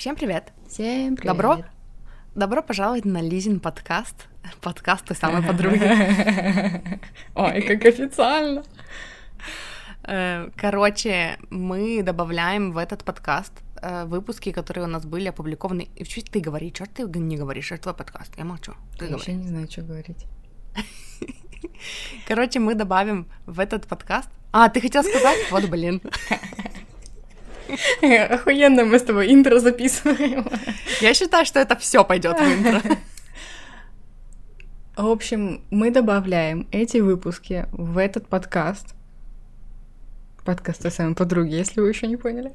Всем привет! Всем привет! Добро, добро пожаловать на Лизин подкаст. Подкаст той самой подруги. Ой, как официально! Э, короче, мы добавляем в этот подкаст э, выпуски, которые у нас были опубликованы. И что ты говоришь? Что ты не говоришь? Это твой подкаст. Я молчу. Ты Я говори. еще не знаю, что говорить. Короче, мы добавим в этот подкаст... А, ты хотел сказать? Вот, блин. Охуенно мы с тобой интро записываем. Я считаю, что это все пойдет в интро. В общем, мы добавляем эти выпуски в этот подкаст. Подкаст той самой подруги, если вы еще не поняли.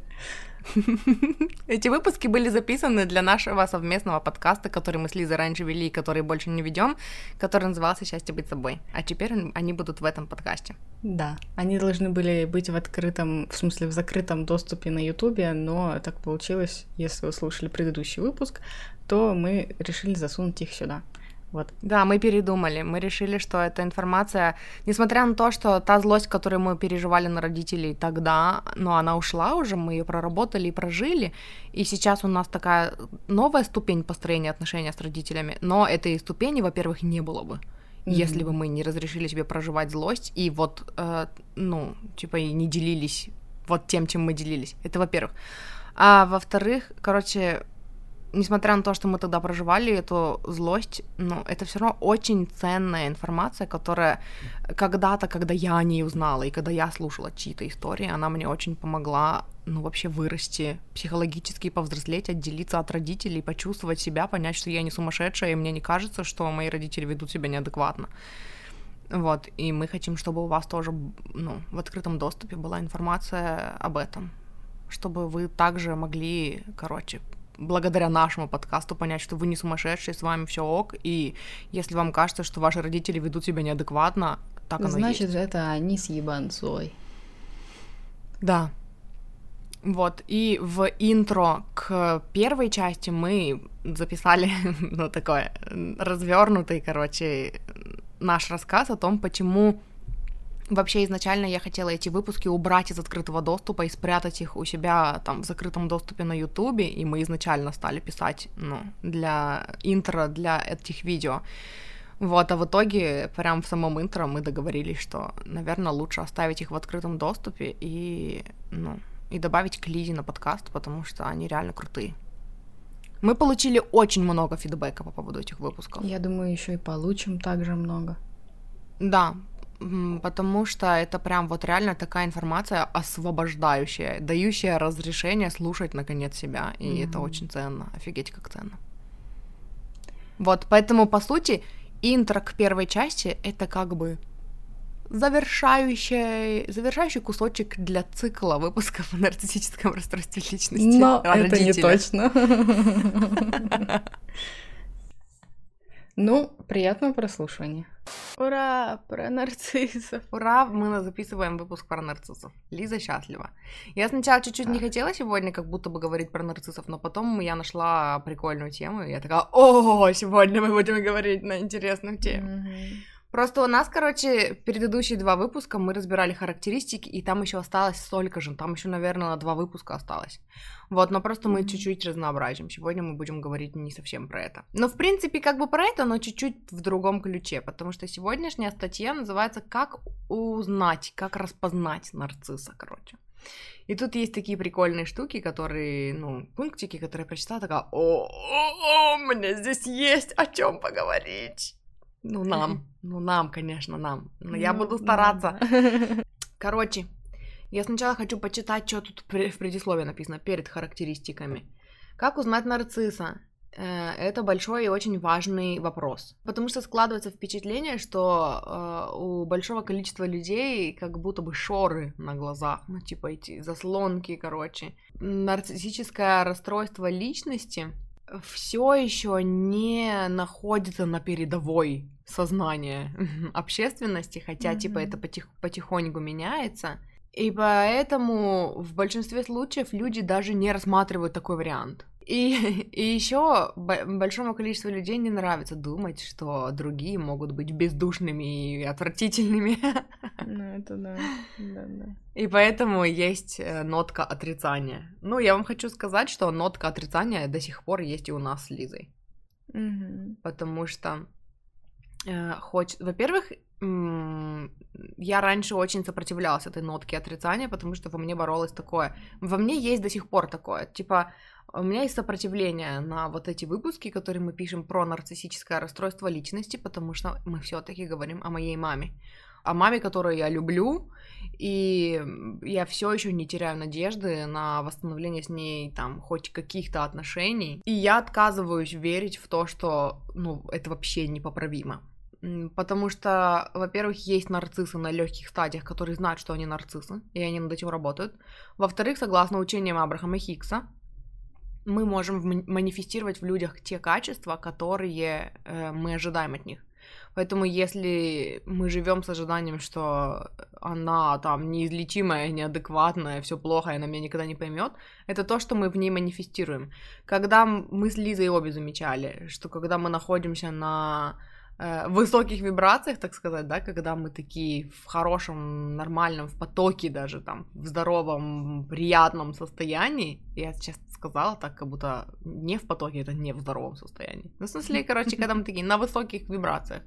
Эти выпуски были записаны для нашего совместного подкаста, который мы с Лизой раньше вели и который больше не ведем, который назывался «Счастье быть собой». А теперь они будут в этом подкасте. Да, они должны были быть в открытом, в смысле в закрытом доступе на Ютубе, но так получилось, если вы слушали предыдущий выпуск, то мы решили засунуть их сюда. Вот. Да, мы передумали. Мы решили, что эта информация, несмотря на то, что та злость, которую мы переживали на родителей тогда, но она ушла уже, мы ее проработали и прожили, и сейчас у нас такая новая ступень построения отношений с родителями, но этой ступени, во-первых, не было бы. Мгм. Если бы мы не разрешили себе проживать злость и вот, э, ну, типа, и не делились вот тем, чем мы делились. Это во-первых. А во-вторых, короче, несмотря на то, что мы тогда проживали эту злость, ну, это все равно очень ценная информация, которая когда-то, когда я о ней узнала, и когда я слушала чьи-то истории, она мне очень помогла, ну, вообще вырасти психологически, повзрослеть, отделиться от родителей, почувствовать себя, понять, что я не сумасшедшая, и мне не кажется, что мои родители ведут себя неадекватно. Вот, и мы хотим, чтобы у вас тоже, ну, в открытом доступе была информация об этом, чтобы вы также могли, короче, благодаря нашему подкасту понять, что вы не сумасшедшие, с вами все ок, и если вам кажется, что ваши родители ведут себя неадекватно, так оно Значит, есть. это они с ебанцой. Да. Вот, и в интро к первой части мы записали, ну, такой развернутый, короче, наш рассказ о том, почему Вообще изначально я хотела эти выпуски убрать из открытого доступа и спрятать их у себя там в закрытом доступе на Ютубе, и мы изначально стали писать, ну, для интро, для этих видео. Вот, а в итоге, прям в самом интро мы договорились, что, наверное, лучше оставить их в открытом доступе и, ну, и добавить к Лизе на подкаст, потому что они реально крутые. Мы получили очень много фидбэка по поводу этих выпусков. Я думаю, еще и получим также много. Да, потому что это прям вот реально такая информация освобождающая, дающая разрешение слушать наконец себя, и это Мгм. очень ценно, офигеть как ценно. Вот, поэтому по сути интро к первой части это как бы завершающий, завершающий кусочек для цикла выпусков о нарциссическом расстройстве личности. Но о это не точно. Ну, приятного прослушивания. Ура, про нарциссов. Ура, мы на- записываем выпуск про нарциссов. Лиза счастлива. Я сначала чуть-чуть не хотела сегодня как будто бы говорить про нарциссов, но потом я нашла прикольную тему, и я такая, о, сегодня мы будем говорить на интересную тему. Мгм. Просто у нас, короче, предыдущие два выпуска мы разбирали характеристики, и там еще осталось столько же, там еще, наверное, на два выпуска осталось. Вот, но просто мы Мгм. чуть-чуть разнообразим. Сегодня мы будем говорить не совсем про это. Но, в принципе, как бы про это, но чуть-чуть в другом ключе, потому что сегодняшняя статья называется «Как узнать, как распознать нарцисса», короче. И тут есть такие прикольные штуки, которые, ну, пунктики, которые я прочитала, такая, о, о, о, мне здесь есть о чем поговорить. Ну, нам, ну, нам, конечно, нам. Но я Ну, буду стараться. да. Короче, я сначала хочу почитать, что тут в предисловии написано перед характеристиками. Как узнать нарцисса? Э, Это большой и очень важный вопрос. Потому что складывается впечатление, что э, у большого количества людей как будто бы шоры на глазах, ну типа эти заслонки, короче. Нарциссическое расстройство личности все еще не находится на передовой сознания общественности, хотя типа Мгм. это потих- потихоньку меняется. И поэтому в большинстве случаев люди даже не рассматривают такой вариант. И, и еще большому количеству людей не нравится думать, что другие могут быть бездушными и отвратительными. Ну, это да, да, да. И поэтому есть э, нотка отрицания. Ну, я вам хочу сказать, что нотка отрицания до сих пор есть и у нас с Лизой. Угу. Потому что э, хоть, во-первых, я раньше очень сопротивлялась этой нотке отрицания, потому что во мне боролось такое. Во мне есть до сих пор такое. Типа, у меня есть сопротивление на вот эти выпуски, которые мы пишем про нарциссическое расстройство личности, потому что мы все-таки говорим о моей маме. О маме, которую я люблю, и я все еще не теряю надежды на восстановление с ней там хоть каких-то отношений. И я отказываюсь верить в то, что ну, это вообще непоправимо. Потому что, во-первых, есть нарциссы на легких стадиях, которые знают, что они нарциссы, и они над этим работают. Во-вторых, согласно учениям Абрахама Хиггса, мы можем манифестировать в людях те качества, которые э, мы ожидаем от них. Поэтому если мы живем с ожиданием, что она там неизлечимая, неадекватная, все плохо, и она меня никогда не поймет, это то, что мы в ней манифестируем. Когда мы с Лизой обе замечали, что когда мы находимся на высоких вибрациях, так сказать, да, когда мы такие в хорошем, нормальном, в потоке даже, там, в здоровом, приятном состоянии, я сейчас сказала так, как будто не в потоке, это не в здоровом состоянии. Ну, в смысле, короче, когда мы такие на высоких вибрациях,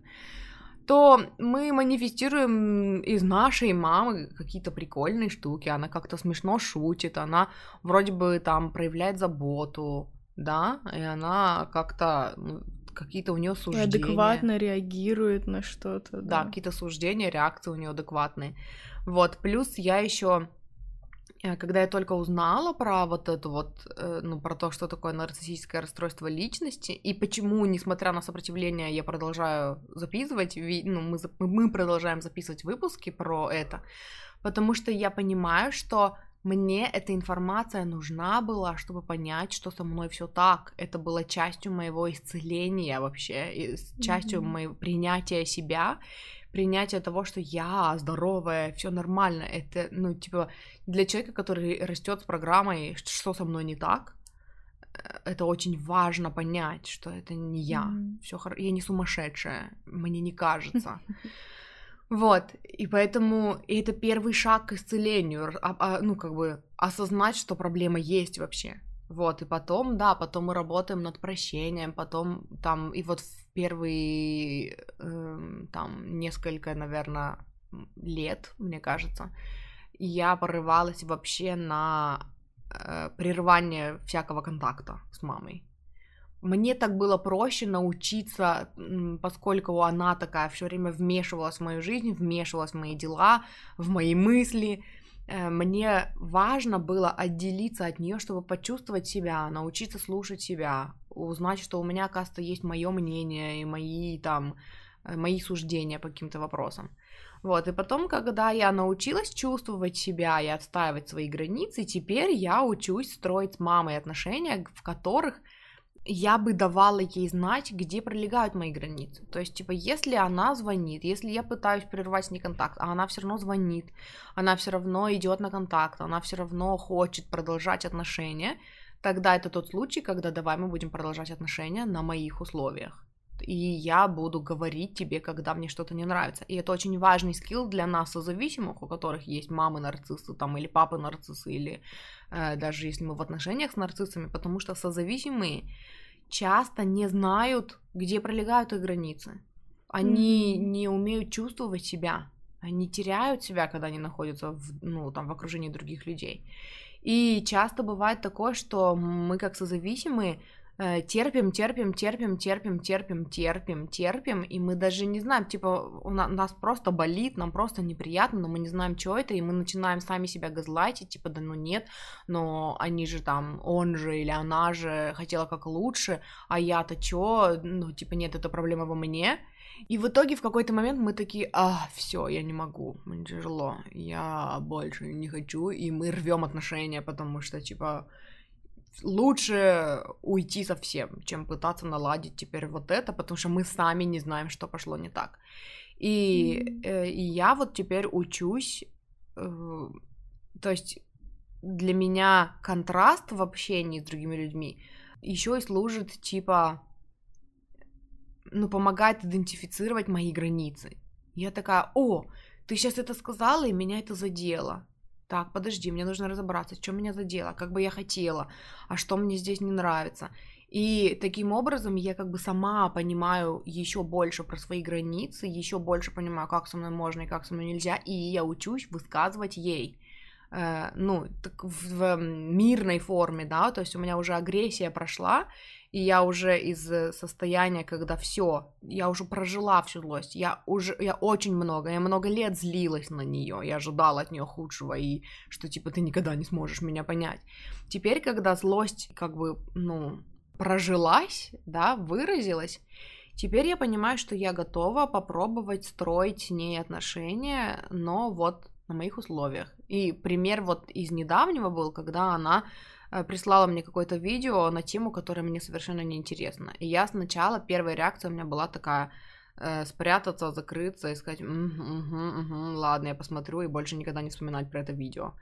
то мы манифестируем из нашей мамы какие-то прикольные штуки, она как-то смешно шутит, она вроде бы там проявляет заботу, да, и она как-то ну, какие-то у нее суждения. И адекватно реагирует на что-то. Да, да какие-то суждения, реакции у нее адекватные. Вот, плюс я еще э, когда я только узнала про вот это вот, э, ну, про то, что такое нарциссическое расстройство личности, и почему, несмотря на сопротивление, я продолжаю записывать, ну, мы, мы продолжаем записывать выпуски про это, потому что я понимаю, что мне эта информация нужна была, чтобы понять, что со мной все так. Это было частью моего исцеления вообще, частью mm-hmm. моего принятия себя, принятия того, что я здоровая, все нормально. Это, ну, типа, для человека, который растет с программой, что со мной не так, э, это очень важно понять, что это не я. Mm-hmm. Все хорошо. Я не сумасшедшая, мне не кажется. Вот, и поэтому и это первый шаг к исцелению, а, а, ну, как бы осознать, что проблема есть вообще. Вот, и потом, да, потом мы работаем над прощением, потом там, и вот в первые, э, там, несколько, наверное, лет, мне кажется, я порывалась вообще на э, прерывание всякого контакта с мамой. Мне так было проще научиться, поскольку она такая все время вмешивалась в мою жизнь, вмешивалась в мои дела, в мои мысли. Э, мне важно было отделиться от нее, чтобы почувствовать себя, научиться слушать себя, узнать, что у меня, оказывается, есть мое мнение и мои там э, мои суждения по каким-то вопросам. Вот, и потом, когда я научилась чувствовать себя и отстаивать свои границы, теперь я учусь строить с мамой отношения, в которых я бы давала ей знать, где пролегают мои границы. То есть, типа, если она звонит, если я пытаюсь прервать с ней контакт, а она все равно звонит, она все равно идет на контакт, она все равно хочет продолжать отношения, тогда это тот случай, когда давай мы будем продолжать отношения на моих условиях. И я буду говорить тебе, когда мне что-то не нравится. И это очень важный скилл для нас, созависимых, у которых есть мамы нарциссы там, или папы нарциссы, или э, даже если мы в отношениях с нарциссами, потому что созависимые часто не знают, где пролегают их границы. Они mm-hmm. не умеют чувствовать себя. Они теряют себя, когда они находятся в, ну, там, в окружении других людей. И часто бывает такое, что мы как созависимые терпим, терпим, терпим, терпим, терпим, терпим, терпим, и мы даже не знаем, типа, у нас просто болит, нам просто неприятно, но мы не знаем, что это, и мы начинаем сами себя газлайтить, типа, да ну нет, но они же там, он же или она же хотела как лучше, а я-то чё, ну, типа, нет, это проблема во мне, и в итоге в какой-то момент мы такие, а, все, я не могу, мне тяжело, я больше не хочу, и мы рвем отношения, потому что, типа, лучше уйти совсем, чем пытаться наладить теперь вот это, потому что мы сами не знаем, что пошло не так. И, mm-hmm. и я вот теперь учусь, э, то есть для меня контраст в общении с другими людьми еще и служит типа, ну, помогает идентифицировать мои границы. Я такая, о, ты сейчас это сказала, и меня это задело. Так, подожди, мне нужно разобраться, что меня задело, как бы я хотела, а что мне здесь не нравится. И таким образом я как бы сама понимаю еще больше про свои границы, еще больше понимаю, как со мной можно и как со мной нельзя, и я учусь высказывать ей. Э, ну, так в, в мирной форме, да, то есть у меня уже агрессия прошла, и я уже из э, состояния, когда все, я уже прожила всю злость, я уже, я очень много, я много лет злилась на нее, я ожидала от нее худшего, и что, типа, ты никогда не сможешь меня понять. Теперь, когда злость, как бы, ну, прожилась, да, выразилась, теперь я понимаю, что я готова попробовать строить с ней отношения, но вот на моих условиях. И пример вот из недавнего был, когда она прислала мне какое-то видео на тему, которая мне совершенно не интересна. И я сначала, первая реакция у меня была такая, э, спрятаться, закрыться и сказать, угу, угу, угу, ладно, я посмотрю и больше никогда не вспоминать про это видео.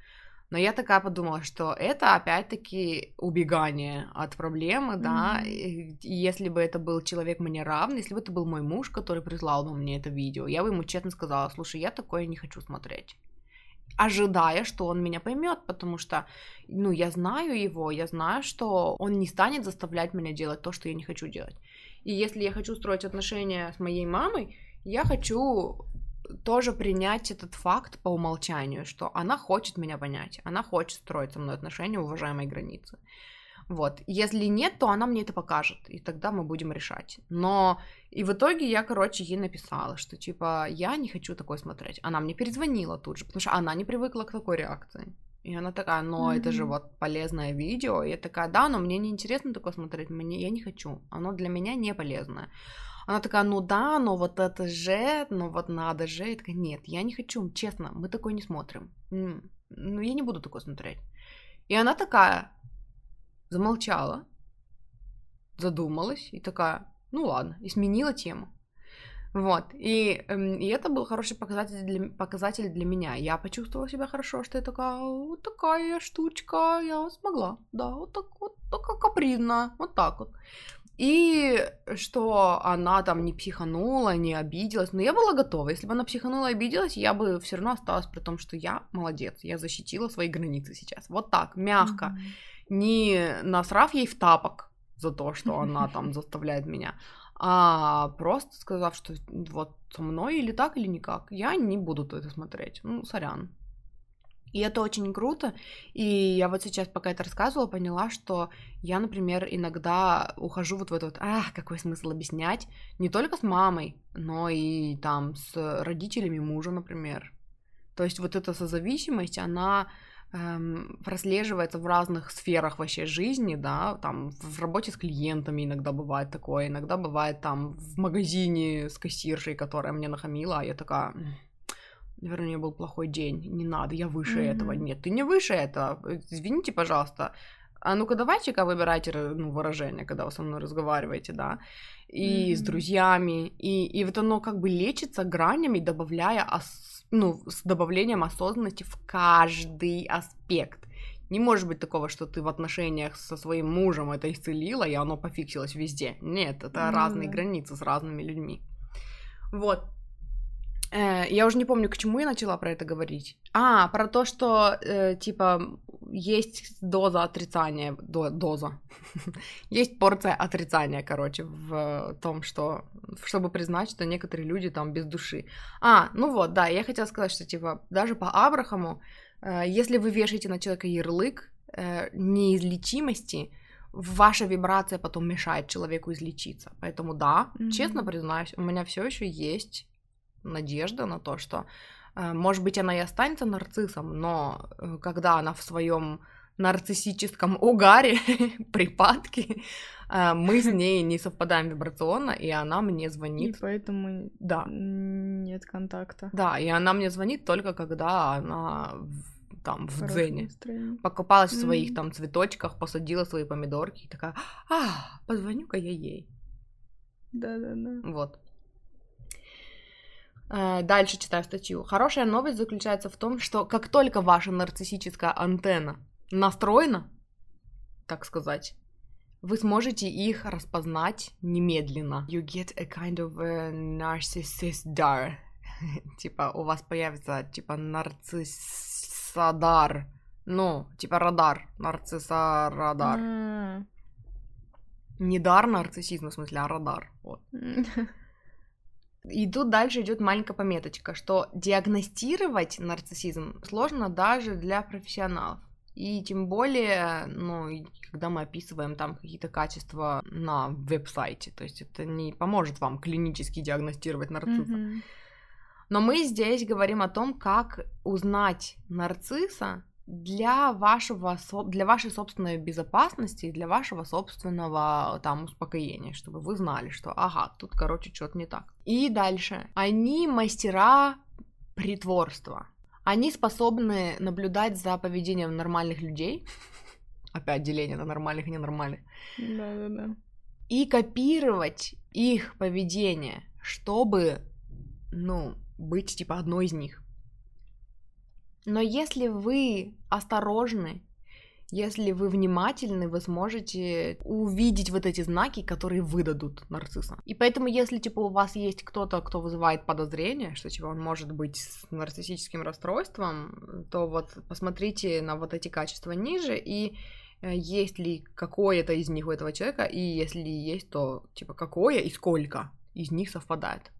Но я такая подумала, что это опять-таки убегание от проблемы, mm-hmm. да. И если бы это был человек мне равный, если бы это был мой муж, который прислал бы мне это видео, я бы ему честно сказала, слушай, я такое не хочу смотреть ожидая, что он меня поймет, потому что, ну, я знаю его, я знаю, что он не станет заставлять меня делать то, что я не хочу делать. И если я хочу строить отношения с моей мамой, я хочу тоже принять этот факт по умолчанию, что она хочет меня понять, она хочет строить со мной отношения, уважая мои границы. Вот. Если нет, то она мне это покажет, и тогда мы будем решать. Но и в итоге я, короче, ей написала, что типа я не хочу такое смотреть. Она мне перезвонила тут же, потому что она не привыкла к такой реакции. И она такая, но mm-hmm. это же вот полезное видео. И я такая, да, но мне не интересно такое смотреть, мне я не хочу. Оно для меня не полезное. Она такая, ну да, но вот это же, ну вот надо же. Я такая, нет, я не хочу, честно, мы такое не смотрим. Ну, я не буду такое смотреть. И она такая, замолчала, задумалась и такая, ну ладно, и сменила тему. Вот, и, эм, и это был хороший показатель для, показатель для меня. Я почувствовала себя хорошо, что я такая, вот такая штучка, я смогла, да, вот так вот, такая капризная, вот так вот. И что она там не психанула, не обиделась. Но я была готова. Если бы она психанула и обиделась, я бы все равно осталась при том, что я молодец. Я защитила свои границы сейчас. Вот так, мягко. Mm-hmm не насрав ей в тапок за то, что она там заставляет меня, а просто сказав, что вот со мной или так, или никак, я не буду это смотреть. Ну, сорян. И это очень круто. И я вот сейчас, пока это рассказывала, поняла, что я, например, иногда ухожу вот в этот, ах, какой смысл объяснять, не только с мамой, но и там с родителями мужа, например. То есть вот эта созависимость, она эм, прослеживается в разных сферах вообще жизни, да, там в работе с клиентами иногда бывает такое, иногда бывает там в магазине с кассиршей, которая мне нахамила, а я такая, наверное, у нее был плохой день, не надо, я выше mm-hmm. этого, нет, ты не выше этого, извините, пожалуйста, а ну-ка давайте-ка выбирайте ну, выражение, когда вы со мной разговариваете, да, и mm-hmm. с друзьями, и, и вот оно как бы лечится гранями, добавляя ос- ну, с добавлением осознанности в каждый аспект. Не может быть такого, что ты в отношениях со своим мужем это исцелила, и оно пофиксилось везде. Нет, это mm-hmm. разные границы с разными людьми. Вот. Э, я уже не помню, к чему я начала про это говорить. А, про то, что, э, типа, есть доза отрицания, до, доза, есть порция отрицания, короче, в том, что, чтобы признать, что некоторые люди там без души. А, ну вот, да, я хотела сказать, что, типа, даже по Абрахаму, э, если вы вешаете на человека ярлык э, неизлечимости, ваша вибрация потом мешает человеку излечиться. Поэтому да, mm-hmm. честно признаюсь, у меня все еще есть надежда на то, что, э, может быть, она и останется нарциссом, но э, когда она в своем нарциссическом угаре, припадке, э, мы с ней не совпадаем вибрационно, и она мне звонит. И поэтому да. нет контакта. Да, и она мне звонит только когда она там в дзене. Покупалась mm-hmm. в своих там цветочках, посадила свои помидорки и такая, а, позвоню-ка я ей. Да-да-да. Вот. Э, дальше читаю статью. Хорошая новость заключается в том, что как только ваша нарциссическая антенна настроена, так сказать, вы сможете их распознать немедленно. You get a kind of a narcissist dar. типа, у вас появится, типа, нарциссадар. Ну, типа, радар. Нарцисса-радар. Mm. Не дар нарциссизма, в смысле, а радар. Вот. И тут дальше идет маленькая пометочка, что диагностировать нарциссизм сложно даже для профессионалов. И тем более, ну, когда мы описываем там какие-то качества на веб-сайте, то есть это не поможет вам клинически диагностировать нарцисса. Mm-hmm. Но мы здесь говорим о том, как узнать нарцисса для вашего для вашей собственной безопасности и для вашего собственного там успокоения, чтобы вы знали, что ага, тут короче что-то не так. И дальше. Они мастера притворства. Они способны наблюдать за поведением нормальных людей. Опять деление на нормальных и ненормальных. Да-да-да. И копировать их поведение, чтобы, ну, быть типа одной из них. Но если вы осторожны, если вы внимательны, вы сможете увидеть вот эти знаки, которые выдадут нарцисса. И поэтому, если, типа, у вас есть кто-то, кто вызывает подозрение, что, типа, он может быть с нарциссическим расстройством, то вот посмотрите на вот эти качества ниже и э, есть ли какое-то из них у этого человека, и если есть, то, типа, какое и сколько из них совпадает.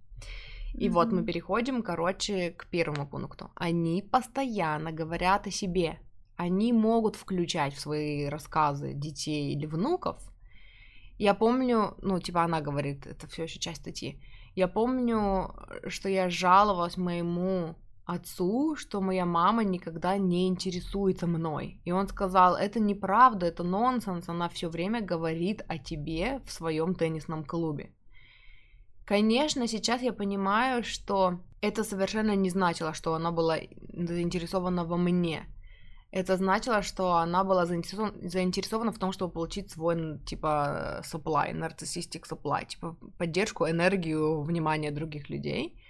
И mm-hmm. вот мы переходим, короче, к первому пункту. Они постоянно говорят о себе. Они могут включать в свои рассказы детей или внуков. Я помню, ну, типа она говорит, это все еще часть статьи. Я помню, что я жаловалась моему отцу, что моя мама никогда не интересуется мной. И он сказал, это неправда, это нонсенс, она все время говорит о тебе в своем теннисном клубе. Конечно, сейчас я понимаю, что это совершенно не значило, что она была заинтересована во мне. Это значило, что она была заинтересована, заинтересована в том, чтобы получить свой, типа, supply, narcissistic supply, типа, поддержку, энергию, внимание других людей.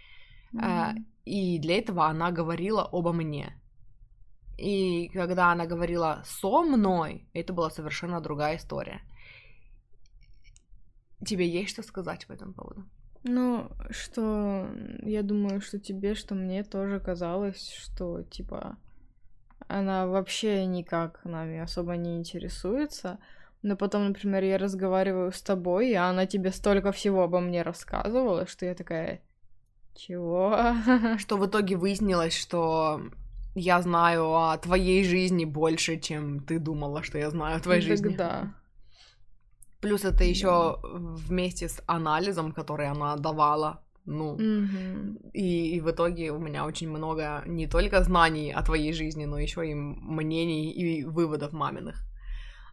Mm-hmm. И для этого она говорила обо мне. И когда она говорила со мной, это была совершенно другая история. Тебе есть что сказать по этому поводу? Ну, что я думаю, что тебе, что мне тоже казалось, что типа она вообще никак нами особо не интересуется. Но потом, например, я разговариваю с тобой, и она тебе столько всего обо мне рассказывала, что я такая, чего? Что в итоге выяснилось, что я знаю о твоей жизни больше, чем ты думала, что я знаю о твоей так жизни. Да. Плюс это еще вместе с анализом, который она давала. Ну, mm-hmm. и, и в итоге у меня очень много не только знаний о твоей жизни, но еще и мнений и выводов маминых.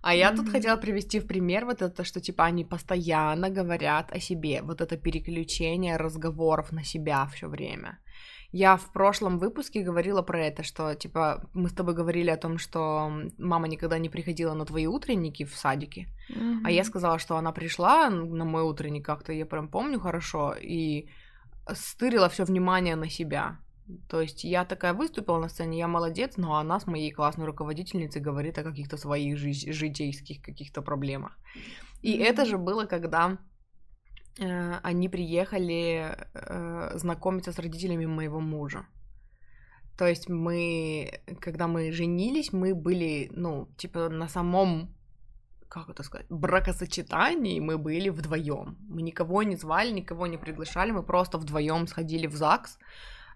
А я mm-hmm. тут хотела привести в пример вот это, что типа они постоянно говорят о себе, вот это переключение разговоров на себя все время. Я в прошлом выпуске говорила про это, что, типа, мы с тобой говорили о том, что мама никогда не приходила на твои утренники в садике, mm-hmm. а я сказала, что она пришла на мой утренник как-то, я прям помню хорошо, и стырила все внимание на себя. То есть я такая выступила на сцене, я молодец, но она с моей классной руководительницей говорит о каких-то своих жи- житейских каких-то проблемах. И mm-hmm. это же было, когда они приехали э, знакомиться с родителями моего мужа. То есть мы, когда мы женились, мы были, ну, типа на самом, как это сказать, бракосочетании мы были вдвоем. Мы никого не звали, никого не приглашали, мы просто вдвоем сходили в ЗАГС.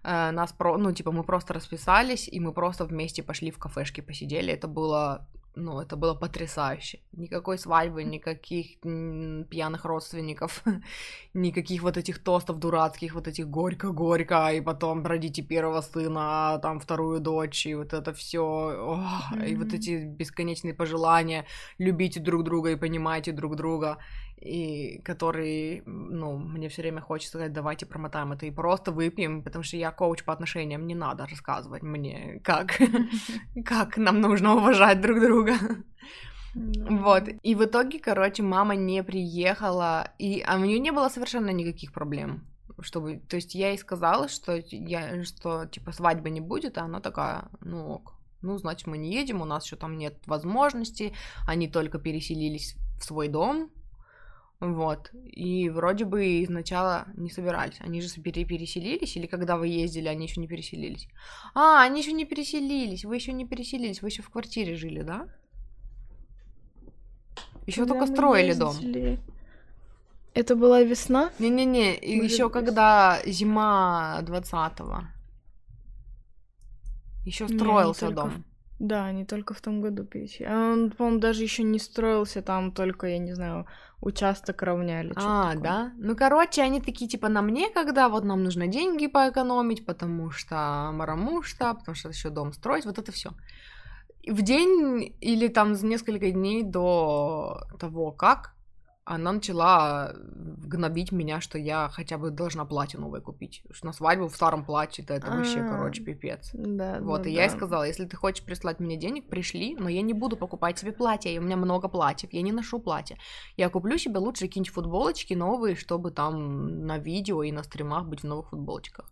Э, нас про, ну, типа, мы просто расписались, и мы просто вместе пошли в кафешки, посидели. Это было ну, это было потрясающе. Никакой свадьбы, никаких пьяных родственников, никаких вот этих тостов дурацких, вот этих горько-горько, и потом родите первого сына, а там вторую дочь, и вот это все, mm-hmm. и вот эти бесконечные пожелания, любите друг друга и понимайте друг друга и который, ну, мне все время хочется сказать, давайте промотаем это и просто выпьем, потому что я коуч по отношениям, не надо рассказывать мне, как, как нам нужно уважать друг друга. Вот. И в итоге, короче, мама не приехала, и а у нее не было совершенно никаких проблем чтобы... То есть я ей сказала, что, я, что типа свадьбы не будет, а она такая, ну ок. Ну, значит, мы не едем, у нас еще там нет возможности, они только переселились в свой дом, вот. И вроде бы сначала не собирались. Они же пере переселились, или когда вы ездили, они еще не переселились? А, они еще не переселились. Вы еще не переселились, вы еще в квартире жили, да? Еще только строили ездили. дом. Это была весна? Не-не-не, еще когда зима 20-го. Еще строился не, не дом. Да, не только в том году пересели. А он, по-моему, даже еще не строился, там только, я не знаю, участок равняли. А, такое. да? Ну, короче, они такие, типа, на мне, когда вот нам нужно деньги поэкономить, потому что марамушта, потому что еще дом строить, вот это все. В день или там за несколько дней до того, как она начала гнобить меня, что я хотя бы должна платье новое купить. Что на свадьбу в старом платье, это, это вообще, а. короче, пипец. Да, вот, да, и да. я ей сказала, если ты хочешь прислать мне денег, пришли, но я не буду покупать себе платье, и у меня много платьев, я не ношу платье. Я куплю себе лучше какие-нибудь футболочки новые, чтобы там на видео и на стримах быть в новых футболочках.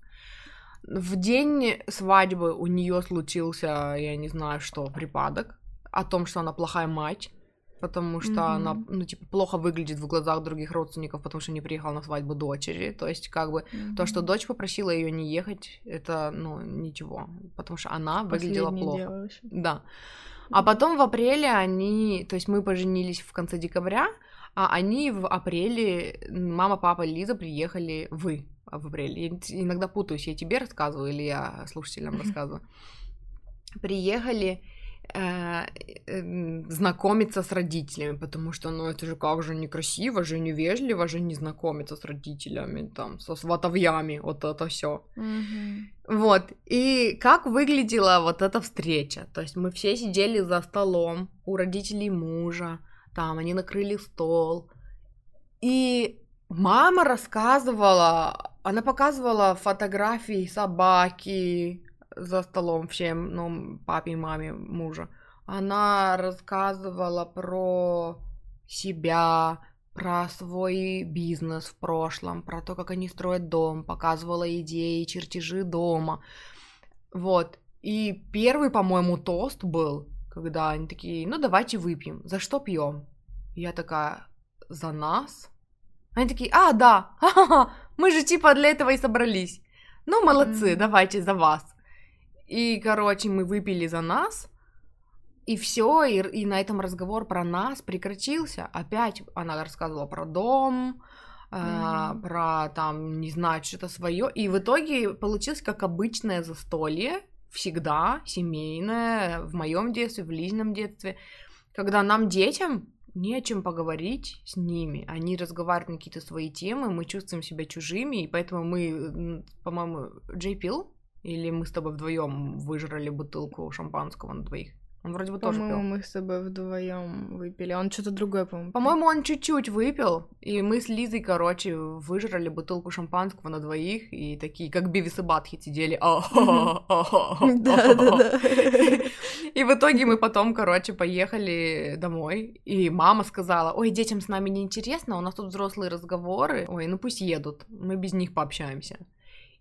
В день свадьбы у нее случился, я не знаю что, припадок о том, что она плохая мать потому что mm-hmm. она, ну, типа, плохо выглядит в глазах других родственников, потому что не приехала на свадьбу дочери. То есть, как бы, mm-hmm. то, что дочь попросила ее не ехать, это, ну, ничего, потому что она выглядела плохо. Да. А потом в апреле они, то есть мы поженились в конце декабря, а они в апреле, мама, папа, Лиза приехали, вы в апреле. Я иногда путаюсь, я тебе рассказываю или я слушателям рассказываю. Приехали, знакомиться с родителями, потому что, ну, это же как же некрасиво, же невежливо же не знакомиться с родителями, там, со сватовьями, вот это все. Mm-hmm. Вот, и как выглядела вот эта встреча? То есть мы все сидели за столом у родителей мужа, там, они накрыли стол, и мама рассказывала, она показывала фотографии собаки, за столом всем, ну, папе маме мужа. Она рассказывала про себя, про свой бизнес в прошлом, про то, как они строят дом, показывала идеи, чертежи дома. Вот. И первый, по-моему, тост был, когда они такие, ну давайте выпьем. За что пьем? Я такая, за нас? Они такие, а, да, мы же типа для этого и собрались. Ну, молодцы, mm-hmm. давайте за вас. И, короче, мы выпили за нас, и все, и, и на этом разговор про нас прекратился. Опять она рассказывала про дом, mm-hmm. э, про там, не знаю, что-то свое. И в итоге получилось как обычное застолье, всегда семейное, в моем детстве, в Лизином детстве, когда нам, детям, не о чем поговорить с ними. Они разговаривают на какие-то свои темы, мы чувствуем себя чужими, и поэтому мы, по-моему, Джей пил или мы с тобой вдвоем выжрали бутылку шампанского на двоих? Он вроде бы тоже пил. мы с тобой вдвоем выпили. Он что-то другое, по-моему. По-моему, он чуть-чуть выпил. И мы с Лизой, короче, выжрали бутылку шампанского на двоих. И такие, как Бивис и Батхи, сидели. Да, да, да. И в итоге мы потом, короче, поехали домой. И мама сказала, ой, детям с нами не интересно, у нас тут взрослые разговоры. Ой, ну пусть едут, мы без них пообщаемся.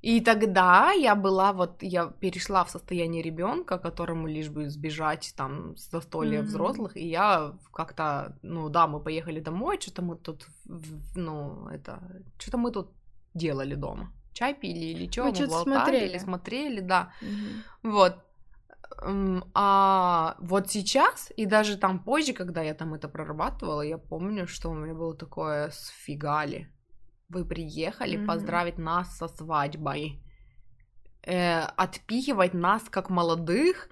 И тогда я была вот, я перешла в состояние ребенка, которому лишь бы сбежать там с застолья mm-hmm. взрослых, и я как-то, ну да, мы поехали домой, что-то мы тут, ну это, что-то мы тут делали дома, чай пили или что, мы, мы что-то смотрели, смотрели, да, mm-hmm. вот. А вот сейчас, и даже там позже, когда я там это прорабатывала, я помню, что у меня было такое сфигали вы приехали mm-hmm. поздравить нас со свадьбой, э, отпихивать нас как молодых.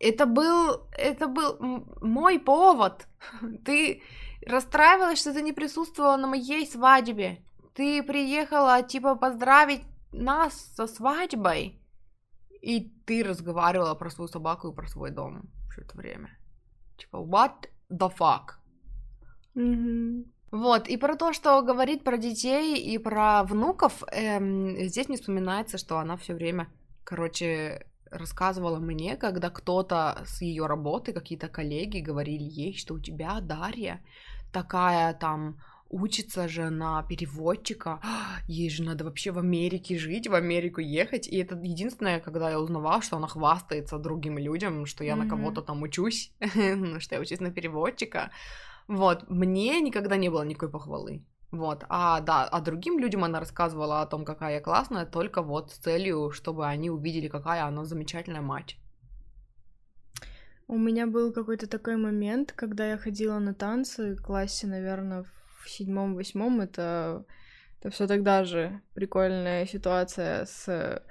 Это был, это был мой повод. Ты расстраивалась, что ты не присутствовала на моей свадьбе. Ты приехала, типа, поздравить нас со свадьбой. И ты разговаривала про свою собаку и про свой дом все это время. Типа, what the fuck? Mm-hmm. Вот, и про то, что говорит про детей и про внуков, эм, здесь не вспоминается, что она все время, короче, рассказывала мне, когда кто-то с ее работы, какие-то коллеги говорили ей, что у тебя, Дарья, такая там учится же на переводчика, ей же надо вообще в Америке жить, в Америку ехать, и это единственное, когда я узнавала, что она хвастается другим людям, что я mm-hmm. на кого-то там учусь, что я учусь на переводчика, вот, мне никогда не было никакой похвалы, вот, а да, а другим людям она рассказывала о том, какая я классная, только вот с целью, чтобы они увидели, какая она замечательная мать. У меня был какой-то такой момент, когда я ходила на танцы в классе, наверное, в седьмом-восьмом. Это, это все тогда же прикольная ситуация с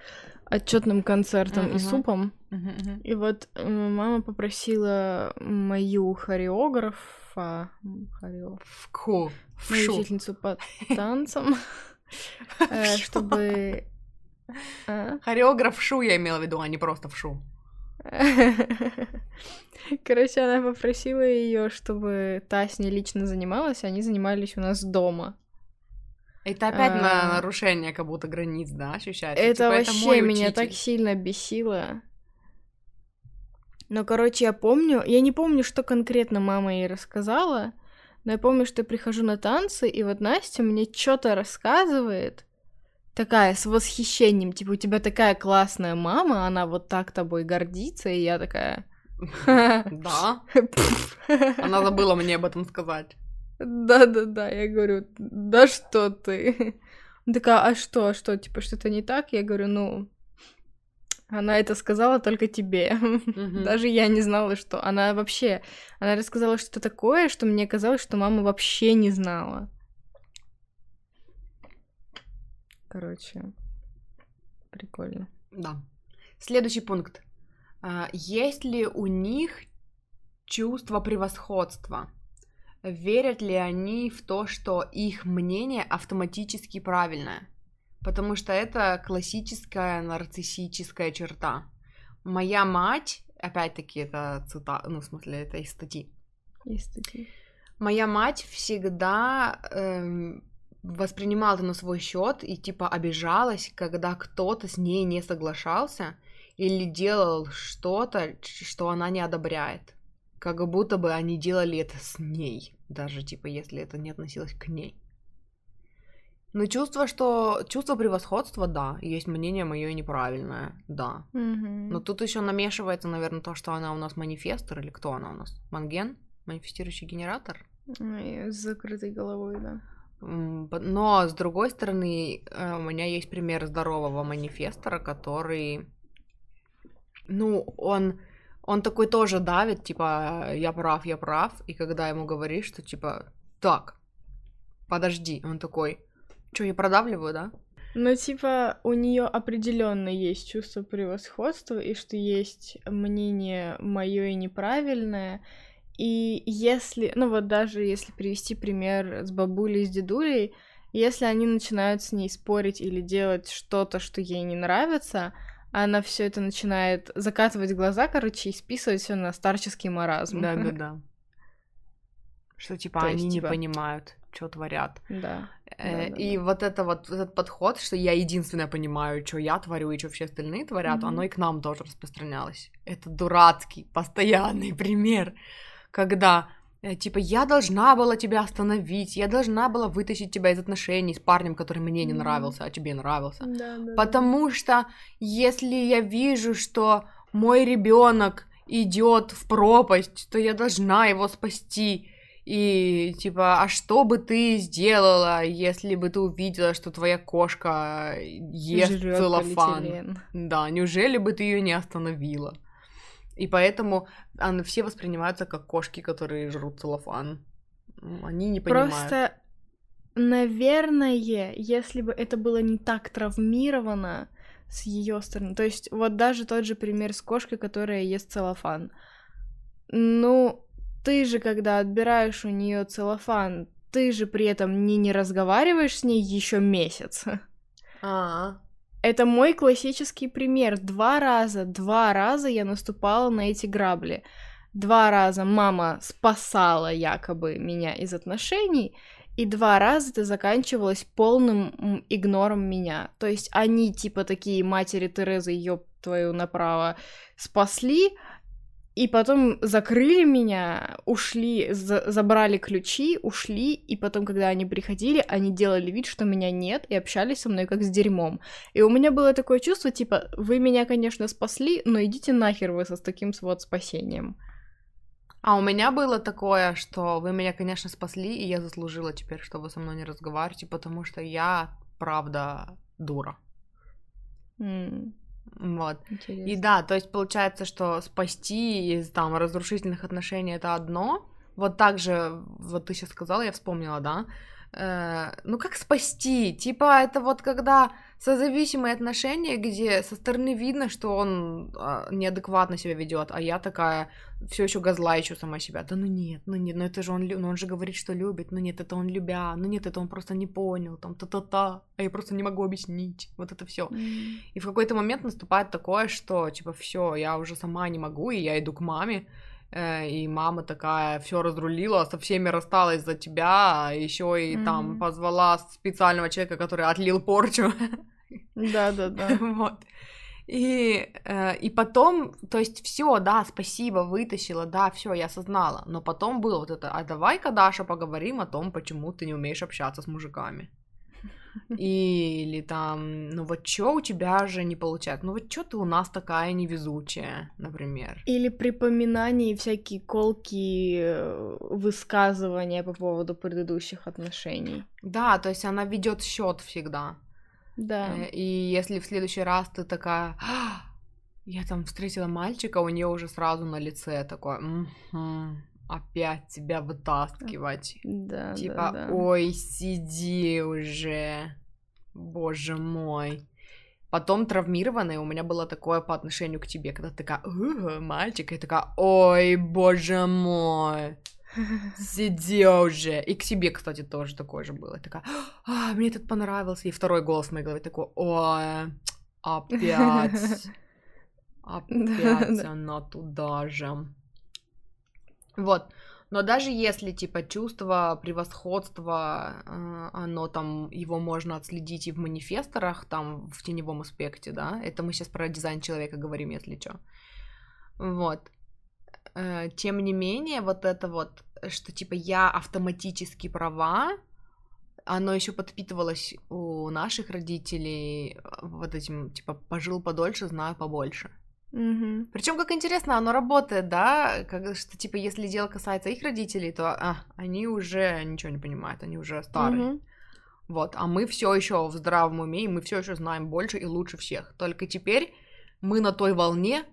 отчетным концертом uh-huh. и супом. Uh-huh. И вот мама попросила мою хореографа, хореографку, мою учительницу по танцам, э, чтобы... А? Хореограф шу я имела в виду, а не просто в шу. Короче, она попросила ее, чтобы та с ней лично занималась, они занимались у нас дома. Это опять а... на нарушение как будто границ, да, ощущается? Это типа, вообще это меня так сильно бесило. Но, короче, я помню, я не помню, что конкретно мама ей рассказала, но я помню, что я прихожу на танцы, и вот Настя мне что-то рассказывает, такая с восхищением, типа, у тебя такая классная мама, она вот так тобой гордится, и я такая... Да. Она забыла мне об этом сказать. Да-да-да, я говорю, да что ты? Она такая, а что, а что, типа, что-то не так? Я говорю, ну, она это сказала только тебе. Даже я не знала, что. Она вообще... Она рассказала что-то такое, что мне казалось, что мама вообще не знала. Короче, прикольно. Да. Следующий пункт. А, есть ли у них чувство превосходства? Верят ли они в то, что их мнение автоматически правильное? Потому что это классическая нарциссическая черта. Моя мать, опять-таки, это цитата, ну, в смысле, это из статьи. Из статьи. Моя мать всегда эм, воспринимала это на свой счет и типа обижалась, когда кто-то с ней не соглашался или делал что-то, что она не одобряет. Как будто бы они делали это с ней, даже типа если это не относилось к ней. Но чувство, что чувство превосходства, да, есть мнение мое неправильное, да. Mm-hmm. Но тут еще намешивается, наверное, то, что она у нас манифестор или кто она у нас? Манген? Манифестирующий генератор? с закрытой головой, да. Но, с другой стороны, э, у меня есть пример здорового манифестора, который, ну, он, он такой тоже давит, типа, я прав, я прав, и когда ему говоришь, что, типа, так, подожди, он такой, что, я продавливаю, да? Ну, типа, у нее определенно есть чувство превосходства, и что есть мнение мое и неправильное, и если, ну вот даже если привести пример с бабулей с дедулей, если они начинают с ней спорить или делать что-то, что ей не нравится, она все это начинает закатывать глаза, короче, и списывать все на старческий маразм. Да, да, да. Что типа То они есть, типа... не понимают, что творят. Да. Э, да, и да. вот это вот этот подход, что я единственная понимаю, что я творю и что все остальные творят, mm-hmm. оно и к нам тоже распространялось. Это дурацкий, постоянный пример когда типа я должна была тебя остановить, я должна была вытащить тебя из отношений с парнем, который мне не нравился, а тебе нравился. Да, да, Потому да. что если я вижу, что мой ребенок идет в пропасть, то я должна его спасти. И типа, а что бы ты сделала, если бы ты увидела, что твоя кошка ест Жрёт целлофан? Полиэтилен. Да, неужели бы ты ее не остановила? И поэтому они все воспринимаются как кошки, которые жрут целлофан. Они не понимают. Просто, наверное, если бы это было не так травмировано с ее стороны, то есть вот даже тот же пример с кошкой, которая ест целлофан. Ну, ты же, когда отбираешь у нее целлофан, ты же при этом не, не разговариваешь с ней еще месяц. А, это мой классический пример. Два раза, два раза я наступала на эти грабли. Два раза мама спасала якобы меня из отношений, и два раза это заканчивалось полным игнором меня. То есть они типа такие матери Терезы, ёб твою направо, спасли, И потом закрыли меня, ушли, за забрали ключи, ушли, и потом, когда они приходили, они делали вид, что меня нет, и общались со мной как с дерьмом. И у меня было такое чувство, типа, вы меня, конечно, спасли, но идите нахер вы со с таким вот спасением. А у меня было такое, что вы меня, конечно, спасли, и я заслужила теперь, что вы со мной не разговариваете, потому что я, правда, дура. М, Вот. И Интересно. да, то есть получается, что спасти из там разрушительных отношений это одно. Вот так же, вот ты сейчас сказала, я вспомнила, да? Э, ну как спасти? Типа это вот когда созависимые отношения, где со стороны видно, что он а, неадекватно себя ведет, а я такая все еще газлайчу сама себя. Да ну нет, ну нет, ну это же он, ну он же говорит, что любит, ну нет, это он любя, ну нет, это он просто не понял, там та-та-та, а я просто не могу объяснить, вот это все. И в какой-то момент наступает такое, что типа все, я уже сама не могу, и я иду к маме, э, и мама такая все разрулила, со всеми рассталась за тебя, еще и там Мгм. позвала специального человека, который отлил порчу. Да-да-да. Вот. И, э, и потом, то есть все, да, спасибо, вытащила, да, все, я осознала. Но потом было вот это, а давай-ка, Даша, поговорим о том, почему ты не умеешь общаться с мужиками. Или там, ну вот чё у тебя же не получается? Ну вот чё ты у нас такая невезучая, например? Или припоминания и всякие колкие э, высказывания по поводу предыдущих отношений. Да, то есть она ведет счет всегда. Да. Э, И если в следующий раз ты такая, «А, я там встретила мальчика, у нее уже сразу на лице такое, «Мгм, опять тебя вытаскивать. Да, Типа, да, да. ой, сиди уже, боже мой. Потом травмированная, у меня было такое по отношению к тебе, когда ты такая, «Угу, мальчик, и такая, ой, боже мой, сиди уже. И к себе, кстати, тоже такое же было. Я такая, а, мне этот понравился. И второй голос в моей голове такой, ой, опять, опять она туда же. Вот. Но даже если, типа, чувство превосходства, э, оно там, его можно отследить и в манифесторах, там, в теневом аспекте, да, это мы сейчас про дизайн человека говорим, если что. Вот. Э, Тем не менее, вот это вот, что, типа, я автоматически права, оно еще подпитывалось у наших родителей э, вот этим, типа, пожил подольше, знаю побольше. Мгм. Причем, как интересно, оно работает, да, как, что, типа, если дело касается их родителей, то а, они уже ничего не понимают, они уже старые. Мгм. Вот, а мы все еще в здравом уме, и мы все еще знаем больше и лучше всех. Только теперь мы на той волне,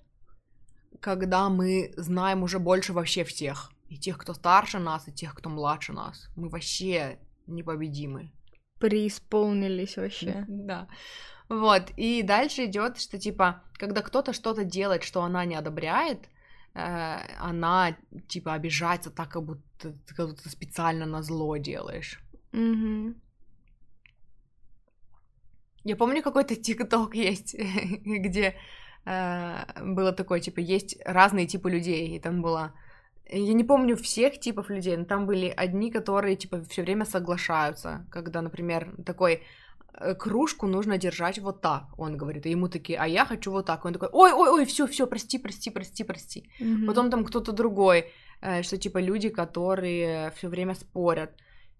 когда мы знаем уже больше вообще всех. И тех, кто старше нас, и тех, кто младше нас. Мы вообще непобедимы. Преисполнились вообще. Да. Вот, и дальше идет, что типа, когда кто-то что-то делает, что она не одобряет, э, она типа обижается так, как будто, как будто специально на зло делаешь. Мгм. Я помню, какой-то тикток есть, где э, было такое, типа, есть разные типы людей, и там было... Я не помню всех типов людей, но там были одни, которые, типа, все время соглашаются, когда, например, такой кружку нужно держать вот так, он говорит, и ему такие, а я хочу вот так, он такой, ой, ой, ой, все, все, прости, прости, прости, прости. Мгм. Потом там кто-то другой, э, что типа люди, которые все время спорят.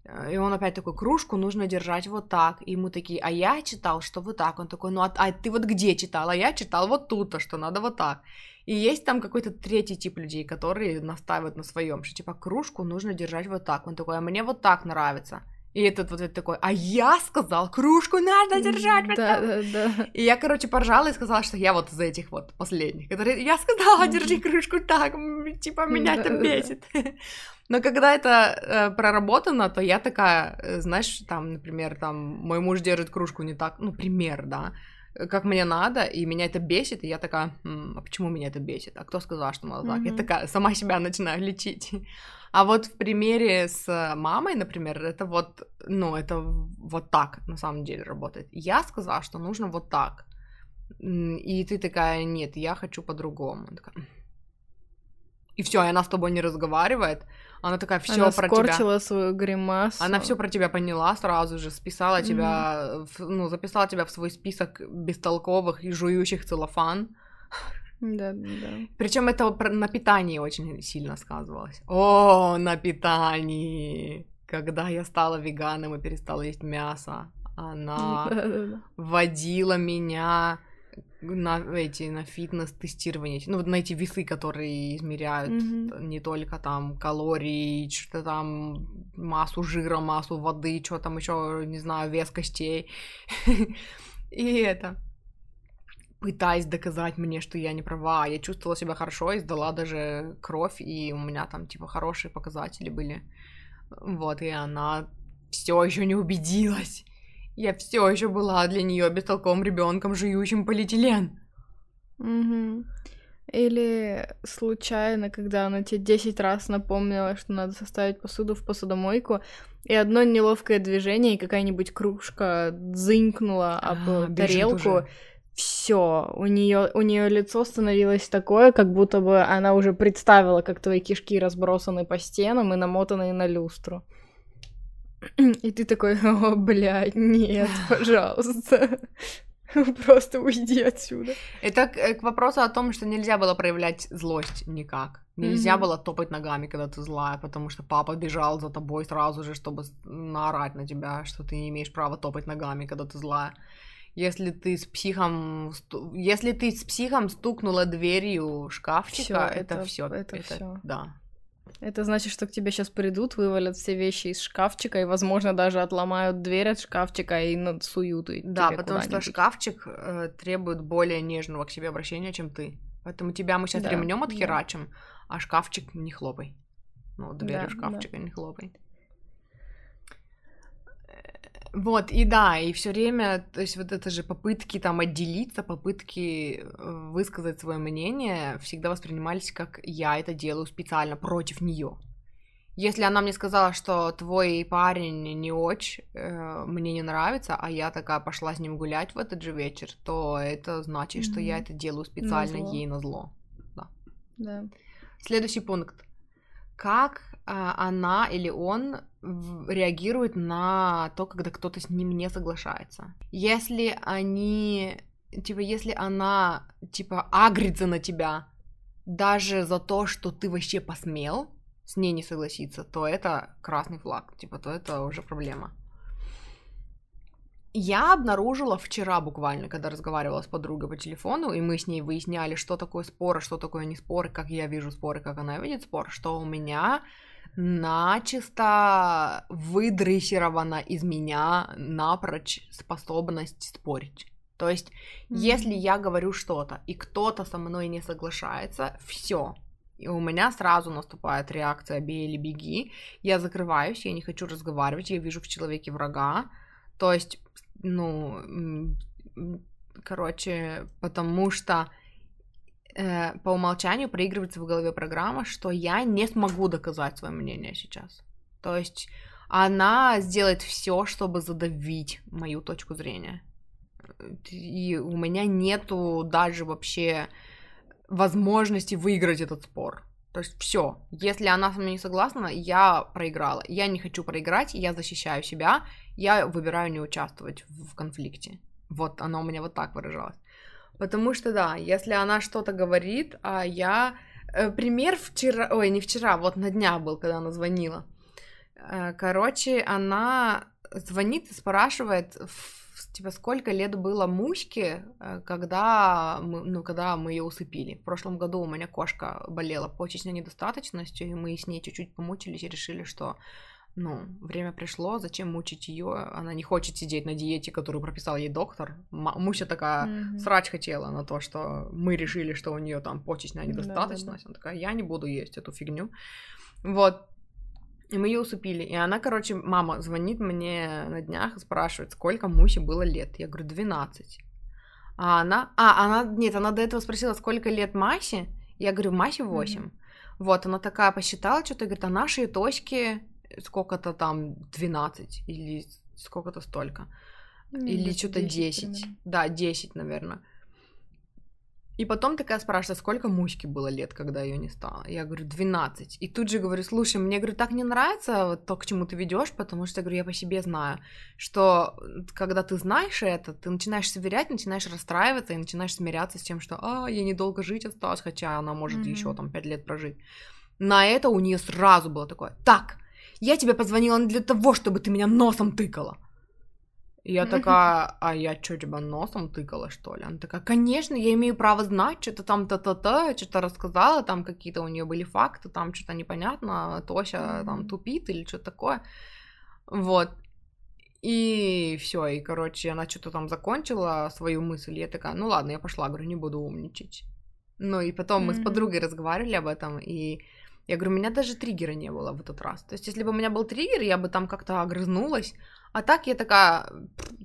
Э, И он опять такой, кружку нужно держать вот так. И ему такие, а я читал, что вот так. Он такой, ну а, а ты вот где читал? А я читал вот тут, что надо вот так. И есть там какой-то третий тип людей, которые настаивают на своем, что типа кружку нужно держать вот так. Он такой, а мне вот так нравится. И этот вот этот такой, а я сказал, кружку надо держать вот Да, да, да. И я, короче, поржала и сказала, что я вот из этих вот последних, которые я сказала, держи кружку так, типа меня это бесит. Но когда это э, проработано, то я такая, э, знаешь, там, например, там мой муж держит кружку не так, ну, пример, да, как мне надо, и меня это бесит, и я такая, «М, а почему меня это бесит? А кто сказал, что надо так? Я Мгм. такая сама себя начинаю лечить. А вот в примере с мамой, например, это вот, ну, это вот так на самом деле работает. Я сказала, что нужно вот так. И ты такая, нет, я хочу по-другому. Она. И все, и она с тобой не разговаривает. Она такая, все Она про тебя. скорчила свою гримасу. Она все про тебя поняла сразу же, списала тебя, в- ну, записала тебя в свой список бестолковых и жующих целлофан. Да, да. Причем это на питании очень сильно сказывалось. О, на питании! Когда я стала веганом и перестала есть мясо, она водила меня на эти на фитнес-тестирование, ну, вот на эти весы, которые измеряют Мгм. не только там калории, что-то там массу жира, массу воды, что там еще, не знаю, вес костей. И это пытаясь доказать мне, что я не права. Я чувствовала себя хорошо и сдала даже кровь, и у меня там типа хорошие показатели были. Вот, и она все еще не убедилась. Я все еще была для нее бестолковым ребенком, жующим полиэтилен. Мгм. Или случайно, когда она тебе 10 раз напомнила, что надо составить посуду в посудомойку, и одно неловкое движение, и какая-нибудь кружка дзынькнула об А, тарелку. Все, у нее у нее лицо становилось такое, как будто бы она уже представила, как твои кишки разбросаны по стенам и намотаны на люстру. И ты такой, о, блядь, нет, пожалуйста. Просто уйди отсюда. Это к, э, к вопросу о том, что нельзя было проявлять злость никак. Нельзя Мгм. было топать ногами, когда ты злая, потому что папа бежал за тобой сразу же, чтобы наорать на тебя, что ты не имеешь права топать ногами, когда ты злая. Если ты с психом, если ты с психом стукнула дверью шкафчика, Всё, это это- все, это всё. да. Это значит, что к тебе сейчас придут, вывалят все вещи из шкафчика и, возможно, даже отломают дверь от шкафчика и насуют и Да, потому что шкафчик э, требует более нежного к себе обращения, чем ты. Поэтому тебя мы сейчас Да, ремнем да. отхерачим, а шкафчик не хлопай. Ну, дверью Да, шкафчика не хлопай. Э, Вот, и да, и все время, то есть вот это же попытки там отделиться, попытки э, высказать свое мнение всегда воспринимались как я это делаю специально против нее. Если она мне сказала, что твой парень не очень, э, мне не нравится, а я такая пошла с ним гулять в этот же вечер, то это значит, что я это делаю специально Назло. ей на зло. Да. Следующий пункт. Как а, она или он реагирует на то, когда кто-то с ним не соглашается? Если они, типа, если она, типа, агрится на тебя даже за то, что ты вообще посмел с ней не согласиться, то это красный флаг, типа, то это уже проблема. Я обнаружила вчера буквально, когда разговаривала с подругой по телефону, и мы с ней выясняли, что такое спор, а что такое не спор, как я вижу спор, как она видит спор, что у меня начисто выдрессирована из меня напрочь способность спорить. То есть, Мгм. если я говорю что-то, и кто-то со мной не соглашается, все. И у меня сразу наступает реакция «бей или беги». Я закрываюсь, я не хочу разговаривать, я вижу в человеке врага. То есть, ну, короче, потому что э, по умолчанию проигрывается в голове программа, что я не смогу доказать свое мнение сейчас. То есть она сделает все, чтобы задавить мою точку зрения. И у меня нету даже вообще возможности выиграть этот спор. То есть все, если она со мной не согласна, я проиграла. Я не хочу проиграть, я защищаю себя, я выбираю не участвовать в конфликте. Вот оно у меня вот так выражалось. Потому что да, если она что-то говорит, а я... э, Пример вчера, ой, не вчера, вот на днях был, когда она звонила. Э, Короче, она звонит и спрашивает, типа, сколько лет было Муське, э, когда мы, ну, когда мы ее усыпили. В прошлом году у меня кошка болела почечной недостаточностью, и мы с ней чуть-чуть помучились и решили, что ну, время пришло, зачем мучить ее? Она не хочет сидеть на диете, которую прописал ей доктор. Муся такая Мгм. срач хотела на то, что мы решили, что у нее там почечная недостаточность. Она такая, я не буду есть эту фигню. Вот. И мы ее усыпили. И она, короче, мама звонит мне на днях и спрашивает, сколько Мусе было лет. Я говорю, 12. А она... А, она... Нет, она до этого спросила, сколько лет Масе. Я говорю, Масе 8. Вот, она такая посчитала что-то, и говорит, а нашей Тоське сколько-то там 12 или сколько-то столько. Ну, Или что-то 10. примерно. Да, 10, наверное. И потом такая спрашивает, «А сколько Муське было лет, когда ее не стало? Я говорю, 12. И тут же говорю, слушай, мне, говорю, так не нравится то, к чему ты ведешь, потому что, говорю, я по себе знаю, что когда ты знаешь это, ты начинаешь сверять, начинаешь расстраиваться и начинаешь смиряться с тем, что, а, я недолго жить осталась, хотя она может mm-hmm. еще там 5 лет прожить. На это у нее сразу было такое, так, я тебе позвонила для того, чтобы ты меня носом тыкала. Я такая, а я что, тебя носом тыкала, что ли? Она такая, конечно, я имею право знать, что-то там та-та-та, что-то рассказала, там какие-то у нее были факты, там что-то непонятно, Тося mm-hmm. там тупит или что-то такое. Вот. И все, и, короче, она что-то там закончила свою мысль, и я такая, ну ладно, я пошла, говорю, не буду умничать. Ну и потом mm-hmm. мы с подругой разговаривали об этом, и я говорю, у меня даже триггера не было в этот раз. То есть, если бы у меня был триггер, я бы там как-то огрызнулась, а так я такая,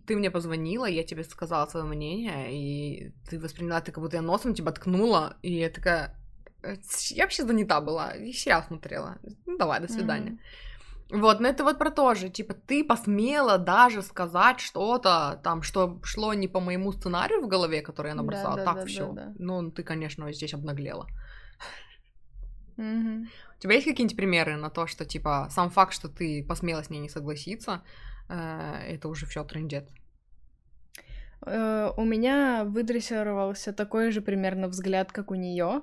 ты мне позвонила, я тебе сказала свое мнение, и ты восприняла это, как будто я носом тебя ткнула, и я такая, «Э, я вообще занята была, и сериал смотрела. Ну, давай, до свидания. Mm-hmm. Вот, но это вот про то же, типа, ты посмела даже сказать что-то, там, что шло не по моему сценарию в голове, который я набросала, да, да, так да, все. Да, да. Ну, ты, конечно, здесь обнаглела. Mm-hmm. У тебя есть какие-нибудь примеры на то, что, типа, сам факт, что ты посмела с ней не согласиться, Э, это уже все трендет. Э, у меня выдрессировался такой же примерно взгляд, как у нее.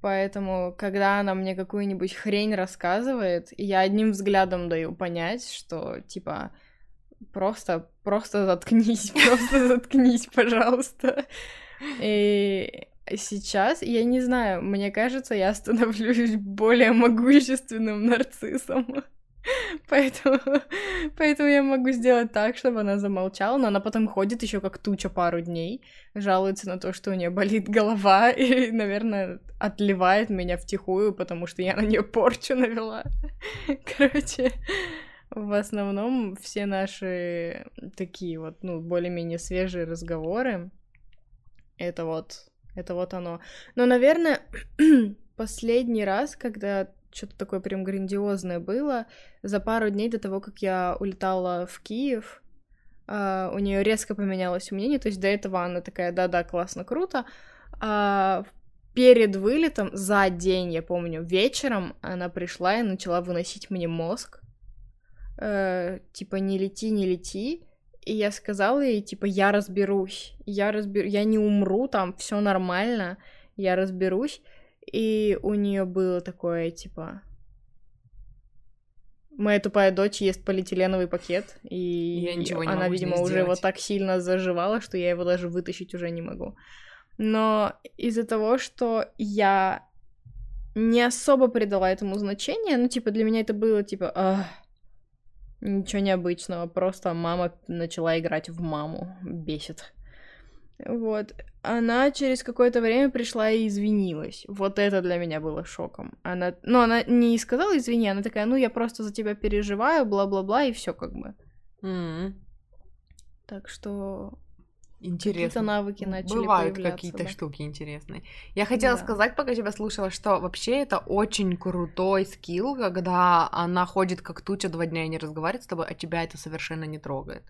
Поэтому, когда она мне какую-нибудь хрень рассказывает, я одним взглядом даю понять, что типа просто, просто заткнись, просто заткнись, пожалуйста. И сейчас, я не знаю, мне кажется, я становлюсь более могущественным нарциссом. Поэтому, поэтому я могу сделать так, чтобы она замолчала, но она потом ходит еще как туча пару дней, жалуется на то, что у нее болит голова и, наверное, отливает меня втихую, потому что я на нее порчу навела. Короче, в основном все наши такие вот, ну, более-менее свежие разговоры, это вот, это вот оно. Но, наверное, последний раз, когда что-то такое прям грандиозное было. За пару дней до того, как я улетала в Киев, uh, у нее резко поменялось мнение. То есть до этого она такая, да-да, классно, круто. А перед вылетом, за день, я помню, вечером она пришла и начала выносить мне мозг. Uh, типа, не лети, не лети. И я сказала ей, типа, я разберусь, я разберу, я не умру, там все нормально, я разберусь. И у нее было такое, типа... Моя тупая дочь ест полиэтиленовый пакет, и я ничего не она, видимо, уже его так сильно заживала, что я его даже вытащить уже не могу. Но из-за того, что я не особо придала этому значения, ну, типа, для меня это было, типа, ах, ничего необычного, просто мама начала играть в маму, бесит. Вот. Она через какое-то время пришла и извинилась. Вот это для меня было шоком. Она, ну, она не сказала извини, она такая, ну, я просто за тебя переживаю, бла-бла-бла, и все как бы. Mm-hmm. Так что Интересно. Какие-то навыки начали Бывают какие-то да. штуки интересные. Я хотела да. сказать, пока тебя слушала, что вообще это очень крутой скилл, когда она ходит как туча два дня и не разговаривает с тобой, а тебя это совершенно не трогает.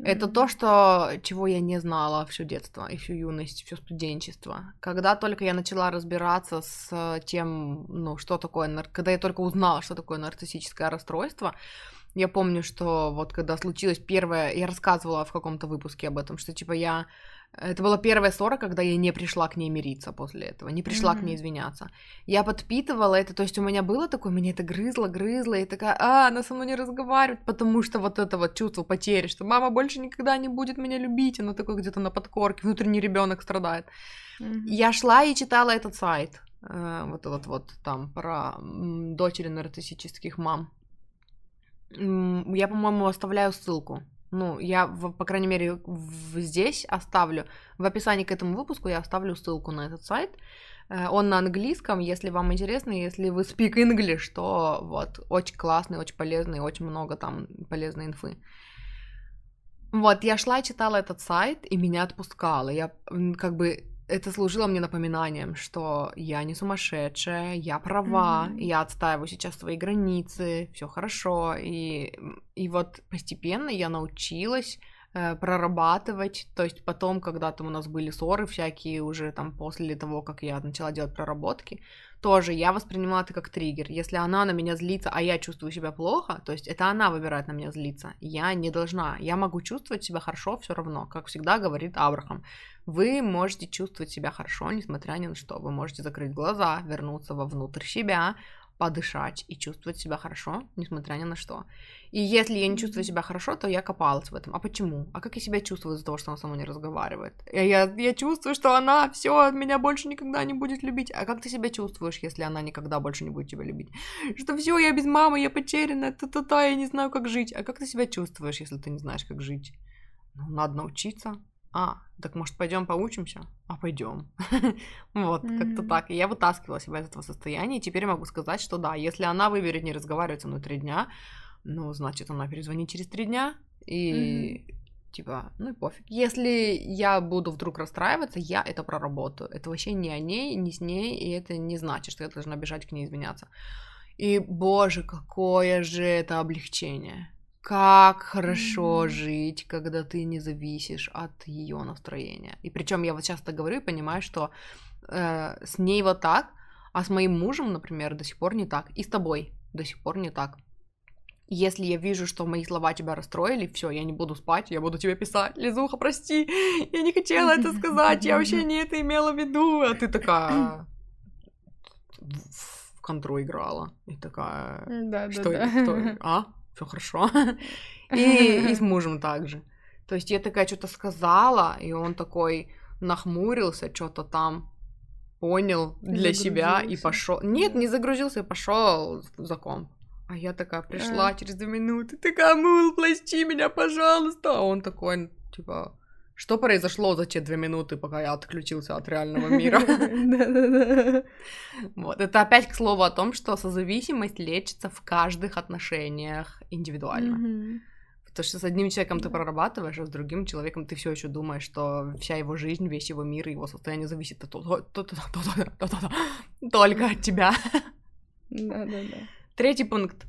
Это то, что, чего я не знала все детство и всю юность, все студенчество. Когда только я начала разбираться с тем, ну, что такое, когда я только узнала, что такое нарциссическое расстройство, я помню, что вот когда случилось первое, я рассказывала в каком-то выпуске об этом, что типа я это была первая ссора, когда я не пришла к ней мириться после этого, не пришла mm-hmm. к ней извиняться. Я подпитывала это, то есть у меня было такое, меня это грызло, грызло, и такая, а, она со мной не разговаривает, потому что вот это вот чувство потери, что мама больше никогда не будет меня любить, оно такое где-то на подкорке, внутренний ребенок страдает. Mm-hmm. Я шла и читала этот сайт, э, вот этот вот там про дочери нарциссических мам. Я, по-моему, оставляю ссылку ну, я, по крайней мере, здесь оставлю, в описании к этому выпуску я оставлю ссылку на этот сайт. Э, он на английском, если вам интересно, если вы speak English, то вот, очень классный, очень полезный, очень много там полезной инфы. Вот, я шла читала этот сайт, и меня отпускало. Я как бы это служило мне напоминанием, что я не сумасшедшая, я права, mm-hmm. я отстаиваю сейчас свои границы, все хорошо. И, и вот постепенно я научилась прорабатывать. То есть потом, когда там у нас были ссоры всякие уже там после того, как я начала делать проработки, тоже я воспринимала это как триггер. Если она на меня злится, а я чувствую себя плохо, то есть это она выбирает на меня злиться. Я не должна. Я могу чувствовать себя хорошо все равно, как всегда говорит Абрахам. Вы можете чувствовать себя хорошо, несмотря ни на что. Вы можете закрыть глаза, вернуться вовнутрь себя, подышать и чувствовать себя хорошо, несмотря ни на что. И если я не чувствую себя хорошо, то я копалась в этом. А почему? А как я себя чувствую из-за того, что она со мной не разговаривает? Я, я, я чувствую, что она все меня больше никогда не будет любить. А как ты себя чувствуешь, если она никогда больше не будет тебя любить? Что все, я без мамы, я потеряна, та-та-та, я не знаю, как жить. А как ты себя чувствуешь, если ты не знаешь, как жить? Ну, надо научиться. А, так может пойдем поучимся? А пойдем. вот, mm-hmm. как-то так. И я вытаскивала себя из этого состояния, и теперь могу сказать, что да, если она выберет не разговаривать со мной три дня, ну, значит, она перезвонит через три дня, и mm-hmm. типа, ну и пофиг. Если я буду вдруг расстраиваться, я это проработаю. Это вообще не о ней, не с ней, и это не значит, что я должна бежать к ней извиняться. И, боже, какое же это облегчение как хорошо mm-hmm. жить, когда ты не зависишь от ее настроения. И причем я вот часто говорю и понимаю, что э, с ней вот так, а с моим мужем, например, до сих пор не так. И с тобой до сих пор не так. Если я вижу, что мои слова тебя расстроили, все, я не буду спать, я буду тебе писать. Лизуха, прости, я не хотела это сказать, я вообще не это имела в виду. А ты такая в контру играла. И такая, да, что, да, да. что, а? Все хорошо. И, и с мужем также. То есть я такая что-то сказала, и он такой нахмурился, что-то там понял для себя и пошел. Нет, не загрузился, пошел за комп. А я такая пришла а. через две минуты, такая, мыл, плащи меня, пожалуйста. А он такой, типа, что произошло за те две минуты, пока я отключился от реального мира? Вот, это опять к слову о том, что созависимость лечится в каждых отношениях индивидуально. Потому что с одним человеком ты прорабатываешь, а с другим человеком ты все еще думаешь, что вся его жизнь, весь его мир, его состояние зависит только от тебя. Да-да-да. Третий пункт.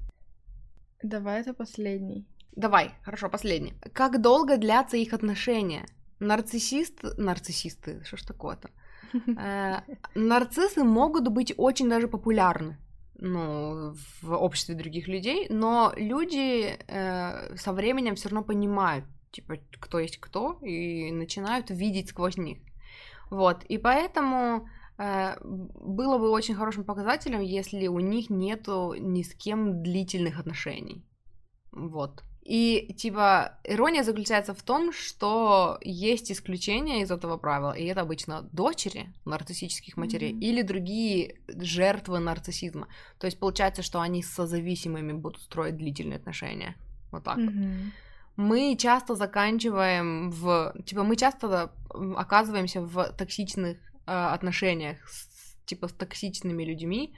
Давай это последний. Давай, хорошо, последний. Как долго длятся их отношения? Нарциссист, нарциссисты, что ж такое-то? Э, нарциссы могут быть очень даже популярны ну, в обществе других людей, но люди э, со временем все равно понимают, типа, кто есть кто, и начинают видеть сквозь них. Вот, и поэтому э, было бы очень хорошим показателем, если у них нету ни с кем длительных отношений. Вот. И, типа, ирония заключается в том, что есть исключения из этого правила, и это обычно дочери нарциссических матерей mm-hmm. или другие жертвы нарциссизма. То есть получается, что они с созависимыми будут строить длительные отношения. Вот так mm-hmm. Мы часто заканчиваем в... Типа, мы часто оказываемся в токсичных э, отношениях с, типа, с токсичными людьми,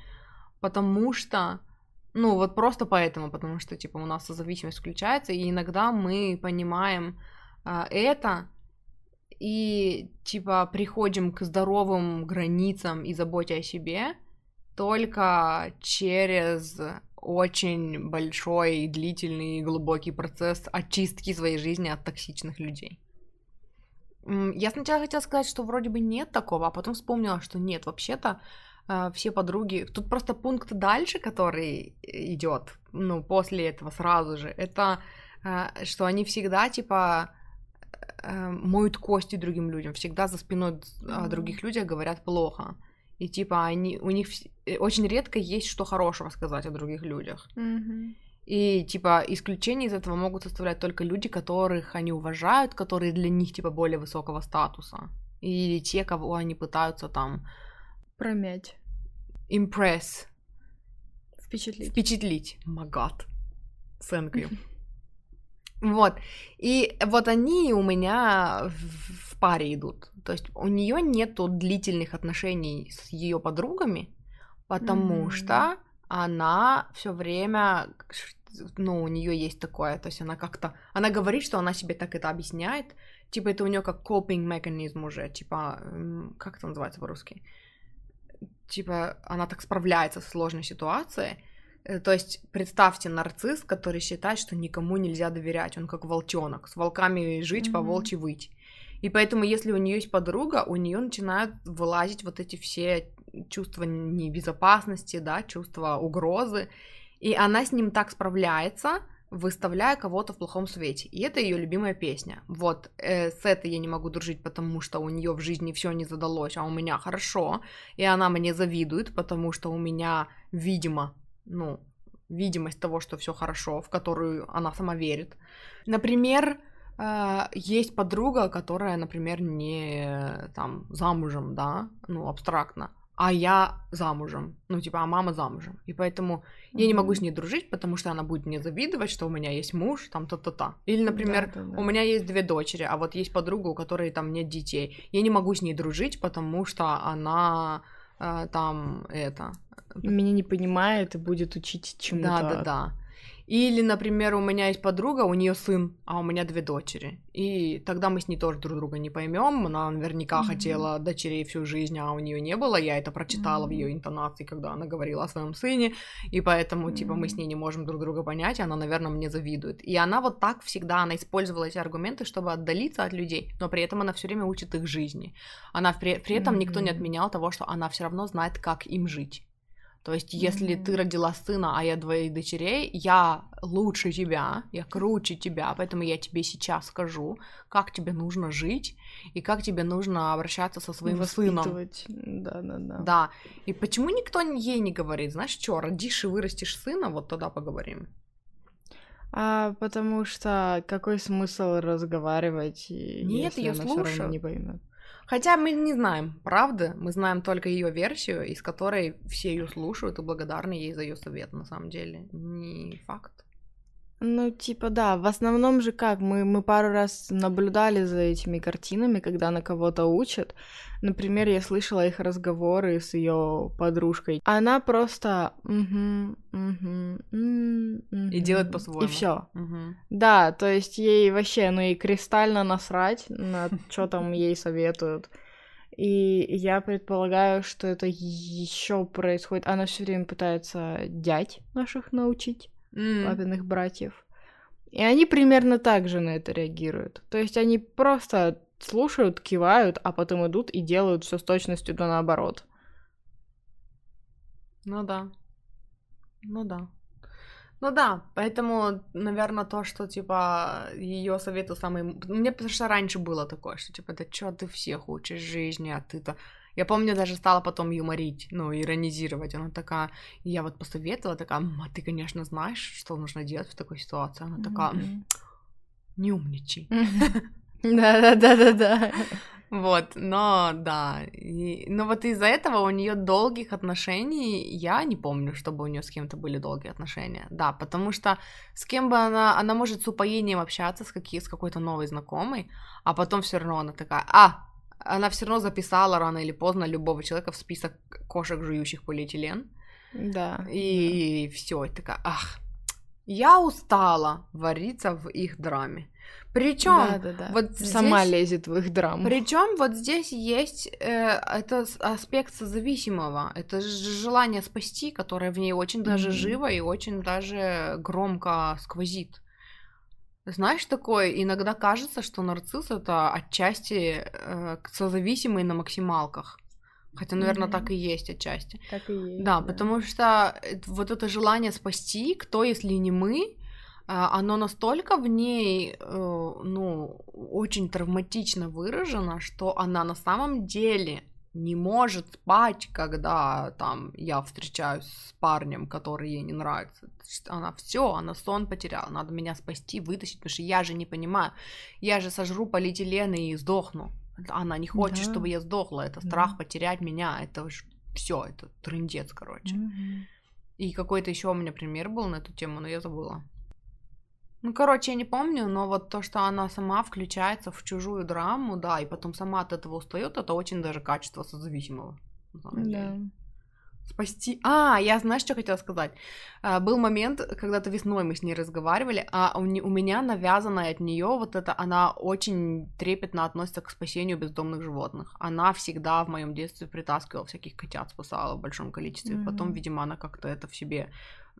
потому что ну, вот просто поэтому, потому что, типа, у нас созависимость включается, и иногда мы понимаем а, это, и, типа, приходим к здоровым границам и заботе о себе только через очень большой, длительный и глубокий процесс очистки своей жизни от токсичных людей. Я сначала хотела сказать, что вроде бы нет такого, а потом вспомнила, что нет, вообще-то все подруги. Тут просто пункт дальше, который идет, ну, после этого сразу же, это а, что они всегда, типа, э, моют кости другим людям, всегда за спиной mm-hmm. других людей говорят плохо. И типа они, у них э, очень редко есть что хорошего сказать о других людях. Mm-hmm. И типа исключения из этого могут составлять только люди, которых они уважают, которые для них типа более высокого статуса. Или те, кого они пытаются там Промять. Impress. Впечатлить. Впечатлить. Магад. Thank you. Вот. И вот они у меня в, в паре идут. То есть у нее нету длительных отношений с ее подругами, потому mm-hmm. что она все время, ну, у нее есть такое, то есть она как-то, она говорит, что она себе так это объясняет, типа это у нее как coping механизм уже, типа, как это называется по-русски? Типа, она так справляется с сложной ситуацией, Э, то есть представьте нарцисс, который считает, что никому нельзя доверять, он как волчонок, с волками жить, mm-hmm. по волчьи выть. И поэтому, если у нее есть подруга, у нее начинают вылазить вот эти все чувства небезопасности, да, чувства угрозы, и она с ним так справляется, выставляя кого-то в плохом свете. И это ее любимая песня. Вот э, с этой я не могу дружить, потому что у нее в жизни все не задалось, а у меня хорошо. И она мне завидует, потому что у меня, видимо, ну, видимость того, что все хорошо, в которую она сама верит. Например, э, есть подруга, которая, например, не там замужем, да, ну, абстрактно, а я замужем, ну, типа, а мама замужем. И поэтому mm-hmm. я не могу с ней дружить, потому что она будет мне завидовать, что у меня есть муж, там, то-то-то. Или, например, да, да, да. у меня есть две дочери, а вот есть подруга, у которой там нет детей. Я не могу с ней дружить, потому что она э, там, это... Меня не понимает и будет учить чему-то. Да-да-да. Или, например, у меня есть подруга, у нее сын, а у меня две дочери. И тогда мы с ней тоже друг друга не поймем. Она наверняка mm-hmm. хотела дочерей всю жизнь, а у нее не было. Я это прочитала mm-hmm. в ее интонации, когда она говорила о своем сыне. И поэтому, mm-hmm. типа, мы с ней не можем друг друга понять. Она, наверное, мне завидует. И она вот так всегда, она использовала эти аргументы, чтобы отдалиться от людей, но при этом она все время учит их жизни. Она при, при этом mm-hmm. никто не отменял того, что она все равно знает, как им жить. То есть, если mm-hmm. ты родила сына, а я двоих дочерей, я лучше тебя, я круче тебя, поэтому я тебе сейчас скажу, как тебе нужно жить и как тебе нужно обращаться со своим сыном. Да, да, да. Да. И почему никто ей не говорит, знаешь, что, родишь и вырастешь сына, вот тогда поговорим. А потому что какой смысл разговаривать, Нет, если ее она слушают. все равно не поймет? Хотя мы не знаем, правда, мы знаем только ее версию, из которой все ее слушают и благодарны ей за ее совет, на самом деле. Не факт. Ну, типа, да, в основном же как, мы, мы пару раз наблюдали за этими картинами, когда она кого-то учит. Например, я слышала их разговоры с ее подружкой. Она просто... Угу, угу, угу, и делает по-своему. И все. Угу. Да, то есть ей вообще, ну и кристально насрать на что там ей советуют. И я предполагаю, что это еще происходит. Она все время пытается дядь наших научить mm. папиных братьев. И они примерно так же на это реагируют. То есть они просто слушают, кивают, а потом идут и делают все с точностью до наоборот. Ну да. Ну да. Ну да, поэтому, наверное, то, что, типа, ее советы самые... Мне потому что раньше было такое, что, типа, да что ты всех учишь жизни, а ты-то я помню, даже стала потом юморить, ну, иронизировать. Она такая, я вот посоветовала, такая, а ты, конечно, знаешь, что нужно делать в такой ситуации. Она такая, не умничай. Да-да-да-да-да. Вот, но да. И, но вот из-за этого у нее долгих отношений я не помню, чтобы у нее с кем-то были долгие отношения. Да, потому что с кем бы она, она может с упоением общаться с, какие, с какой-то новой знакомой, а потом все равно она такая, а, она все равно записала рано или поздно любого человека в список кошек, жующих полиэтилен. Да. И да. все, и такая, ах, я устала вариться в их драме. Причем да, да, да. вот сама здесь, лезет в их драму. Причем вот здесь есть э, это аспект созависимого, это желание спасти, которое в ней очень даже mm-hmm. живо и очень даже громко сквозит. Знаешь, такое, иногда кажется, что нарцисс это отчасти э, созависимый на максималках. Хотя, наверное, mm-hmm. так и есть отчасти. Так и есть. Да, да, потому что вот это желание спасти, кто, если не мы, а, оно настолько в ней, э, ну, очень травматично выражено, что она на самом деле не может спать, когда там я встречаюсь с парнем, который ей не нравится. Она все, она сон потеряла, надо меня спасти, вытащить, потому что я же не понимаю, я же сожру полиэтилен и сдохну. Она не хочет, да. чтобы я сдохла, это страх да. потерять меня, это все, это трындец, короче. Угу. И какой-то еще у меня пример был на эту тему, но я забыла. Ну, короче, я не помню, но вот то, что она сама включается в чужую драму, да, и потом сама от этого устает, это очень даже качество созависимого. Да. Спасти. А, я знаешь, что хотела сказать? А, был момент, когда-то весной мы с ней разговаривали, а у, у меня навязанная от нее вот это, она очень трепетно относится к спасению бездомных животных. Она всегда в моем детстве притаскивала всяких котят, спасала в большом количестве. Mm-hmm. Потом, видимо, она как-то это в себе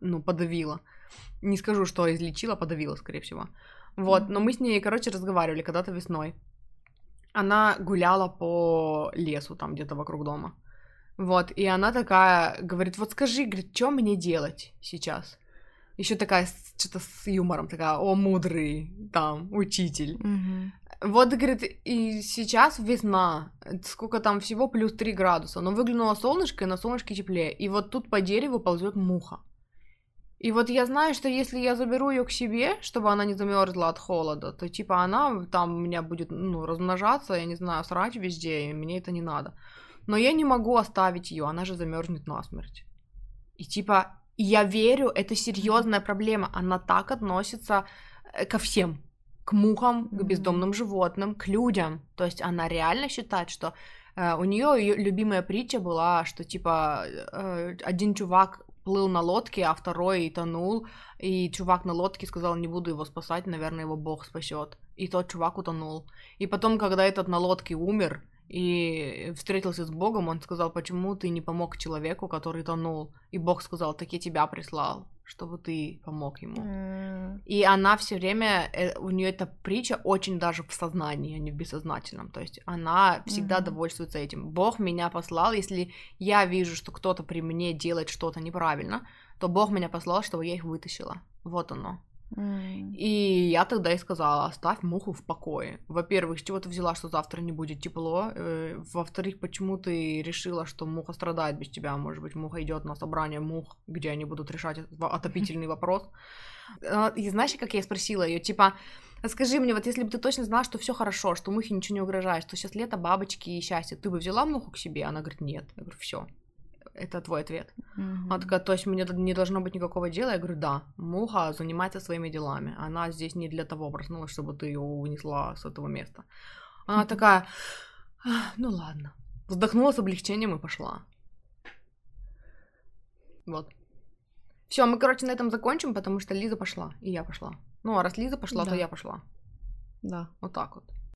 ну, подавила. Не скажу, что излечила, подавила, скорее всего. Вот, но мы с ней, короче, разговаривали когда-то весной. Она гуляла по лесу там где-то вокруг дома. Вот, и она такая говорит, вот скажи, говорит, что мне делать сейчас? Еще такая, что-то с юмором, такая, о, мудрый, там, учитель. Мгм. Вот, говорит, и сейчас весна, сколько там всего, плюс 3 градуса, но выглянуло солнышко, и на солнышке теплее, и вот тут по дереву ползет муха. И вот я знаю, что если я заберу ее к себе, чтобы она не замерзла от холода, то типа она там у меня будет, ну, размножаться, я не знаю, срать везде, и мне это не надо. Но я не могу оставить ее, она же замерзнет насмерть. И типа, я верю, это серьезная проблема. Она так относится э, ко всем. К мухам, к бездомным животным, к людям. То есть она реально считает, что э, у нее ее любимая притча была, что типа э, один чувак плыл на лодке, а второй тонул, и чувак на лодке сказал, не буду его спасать, наверное, его Бог спасет. И тот чувак утонул. И потом, когда этот на лодке умер и встретился с Богом, он сказал, почему ты не помог человеку, который тонул? И Бог сказал, так я тебя прислал, чтобы ты помог ему. М, И она все время, э, у нее эта притча очень даже в сознании, а не в бессознательном. То есть она всегда Мгм. довольствуется этим. Бог меня послал, если я вижу, что кто-то при мне делает что-то неправильно, то Бог меня послал, чтобы я их вытащила. Вот оно. И я тогда и сказала, оставь муху в покое. Во-первых, с чего ты взяла, что завтра не будет тепло? Э, Во-вторых, почему ты решила, что муха страдает без тебя? Может быть, муха идет на собрание мух, где они будут решать отопительный вопрос? А, И знаешь, как я спросила ее, типа, «А скажи мне, вот если бы ты точно знала, что все хорошо, что мухе ничего не угрожает, что сейчас лето, бабочки и счастье, ты бы взяла муху к себе? Она говорит, нет. Я говорю, все. Это твой ответ. Мгм. Она такая, то есть мне не должно быть никакого дела? Я говорю, да, муха занимается своими делами. Она здесь не для того проснулась, чтобы ты ее унесла с этого места. Она Мгм. такая, «А, ну ладно. Вздохнула с облегчением и пошла. Вот. Все, мы, короче, на этом закончим, потому что Лиза пошла, и я пошла. Ну, а раз Лиза пошла, то Да. я пошла. Да. Вот так вот.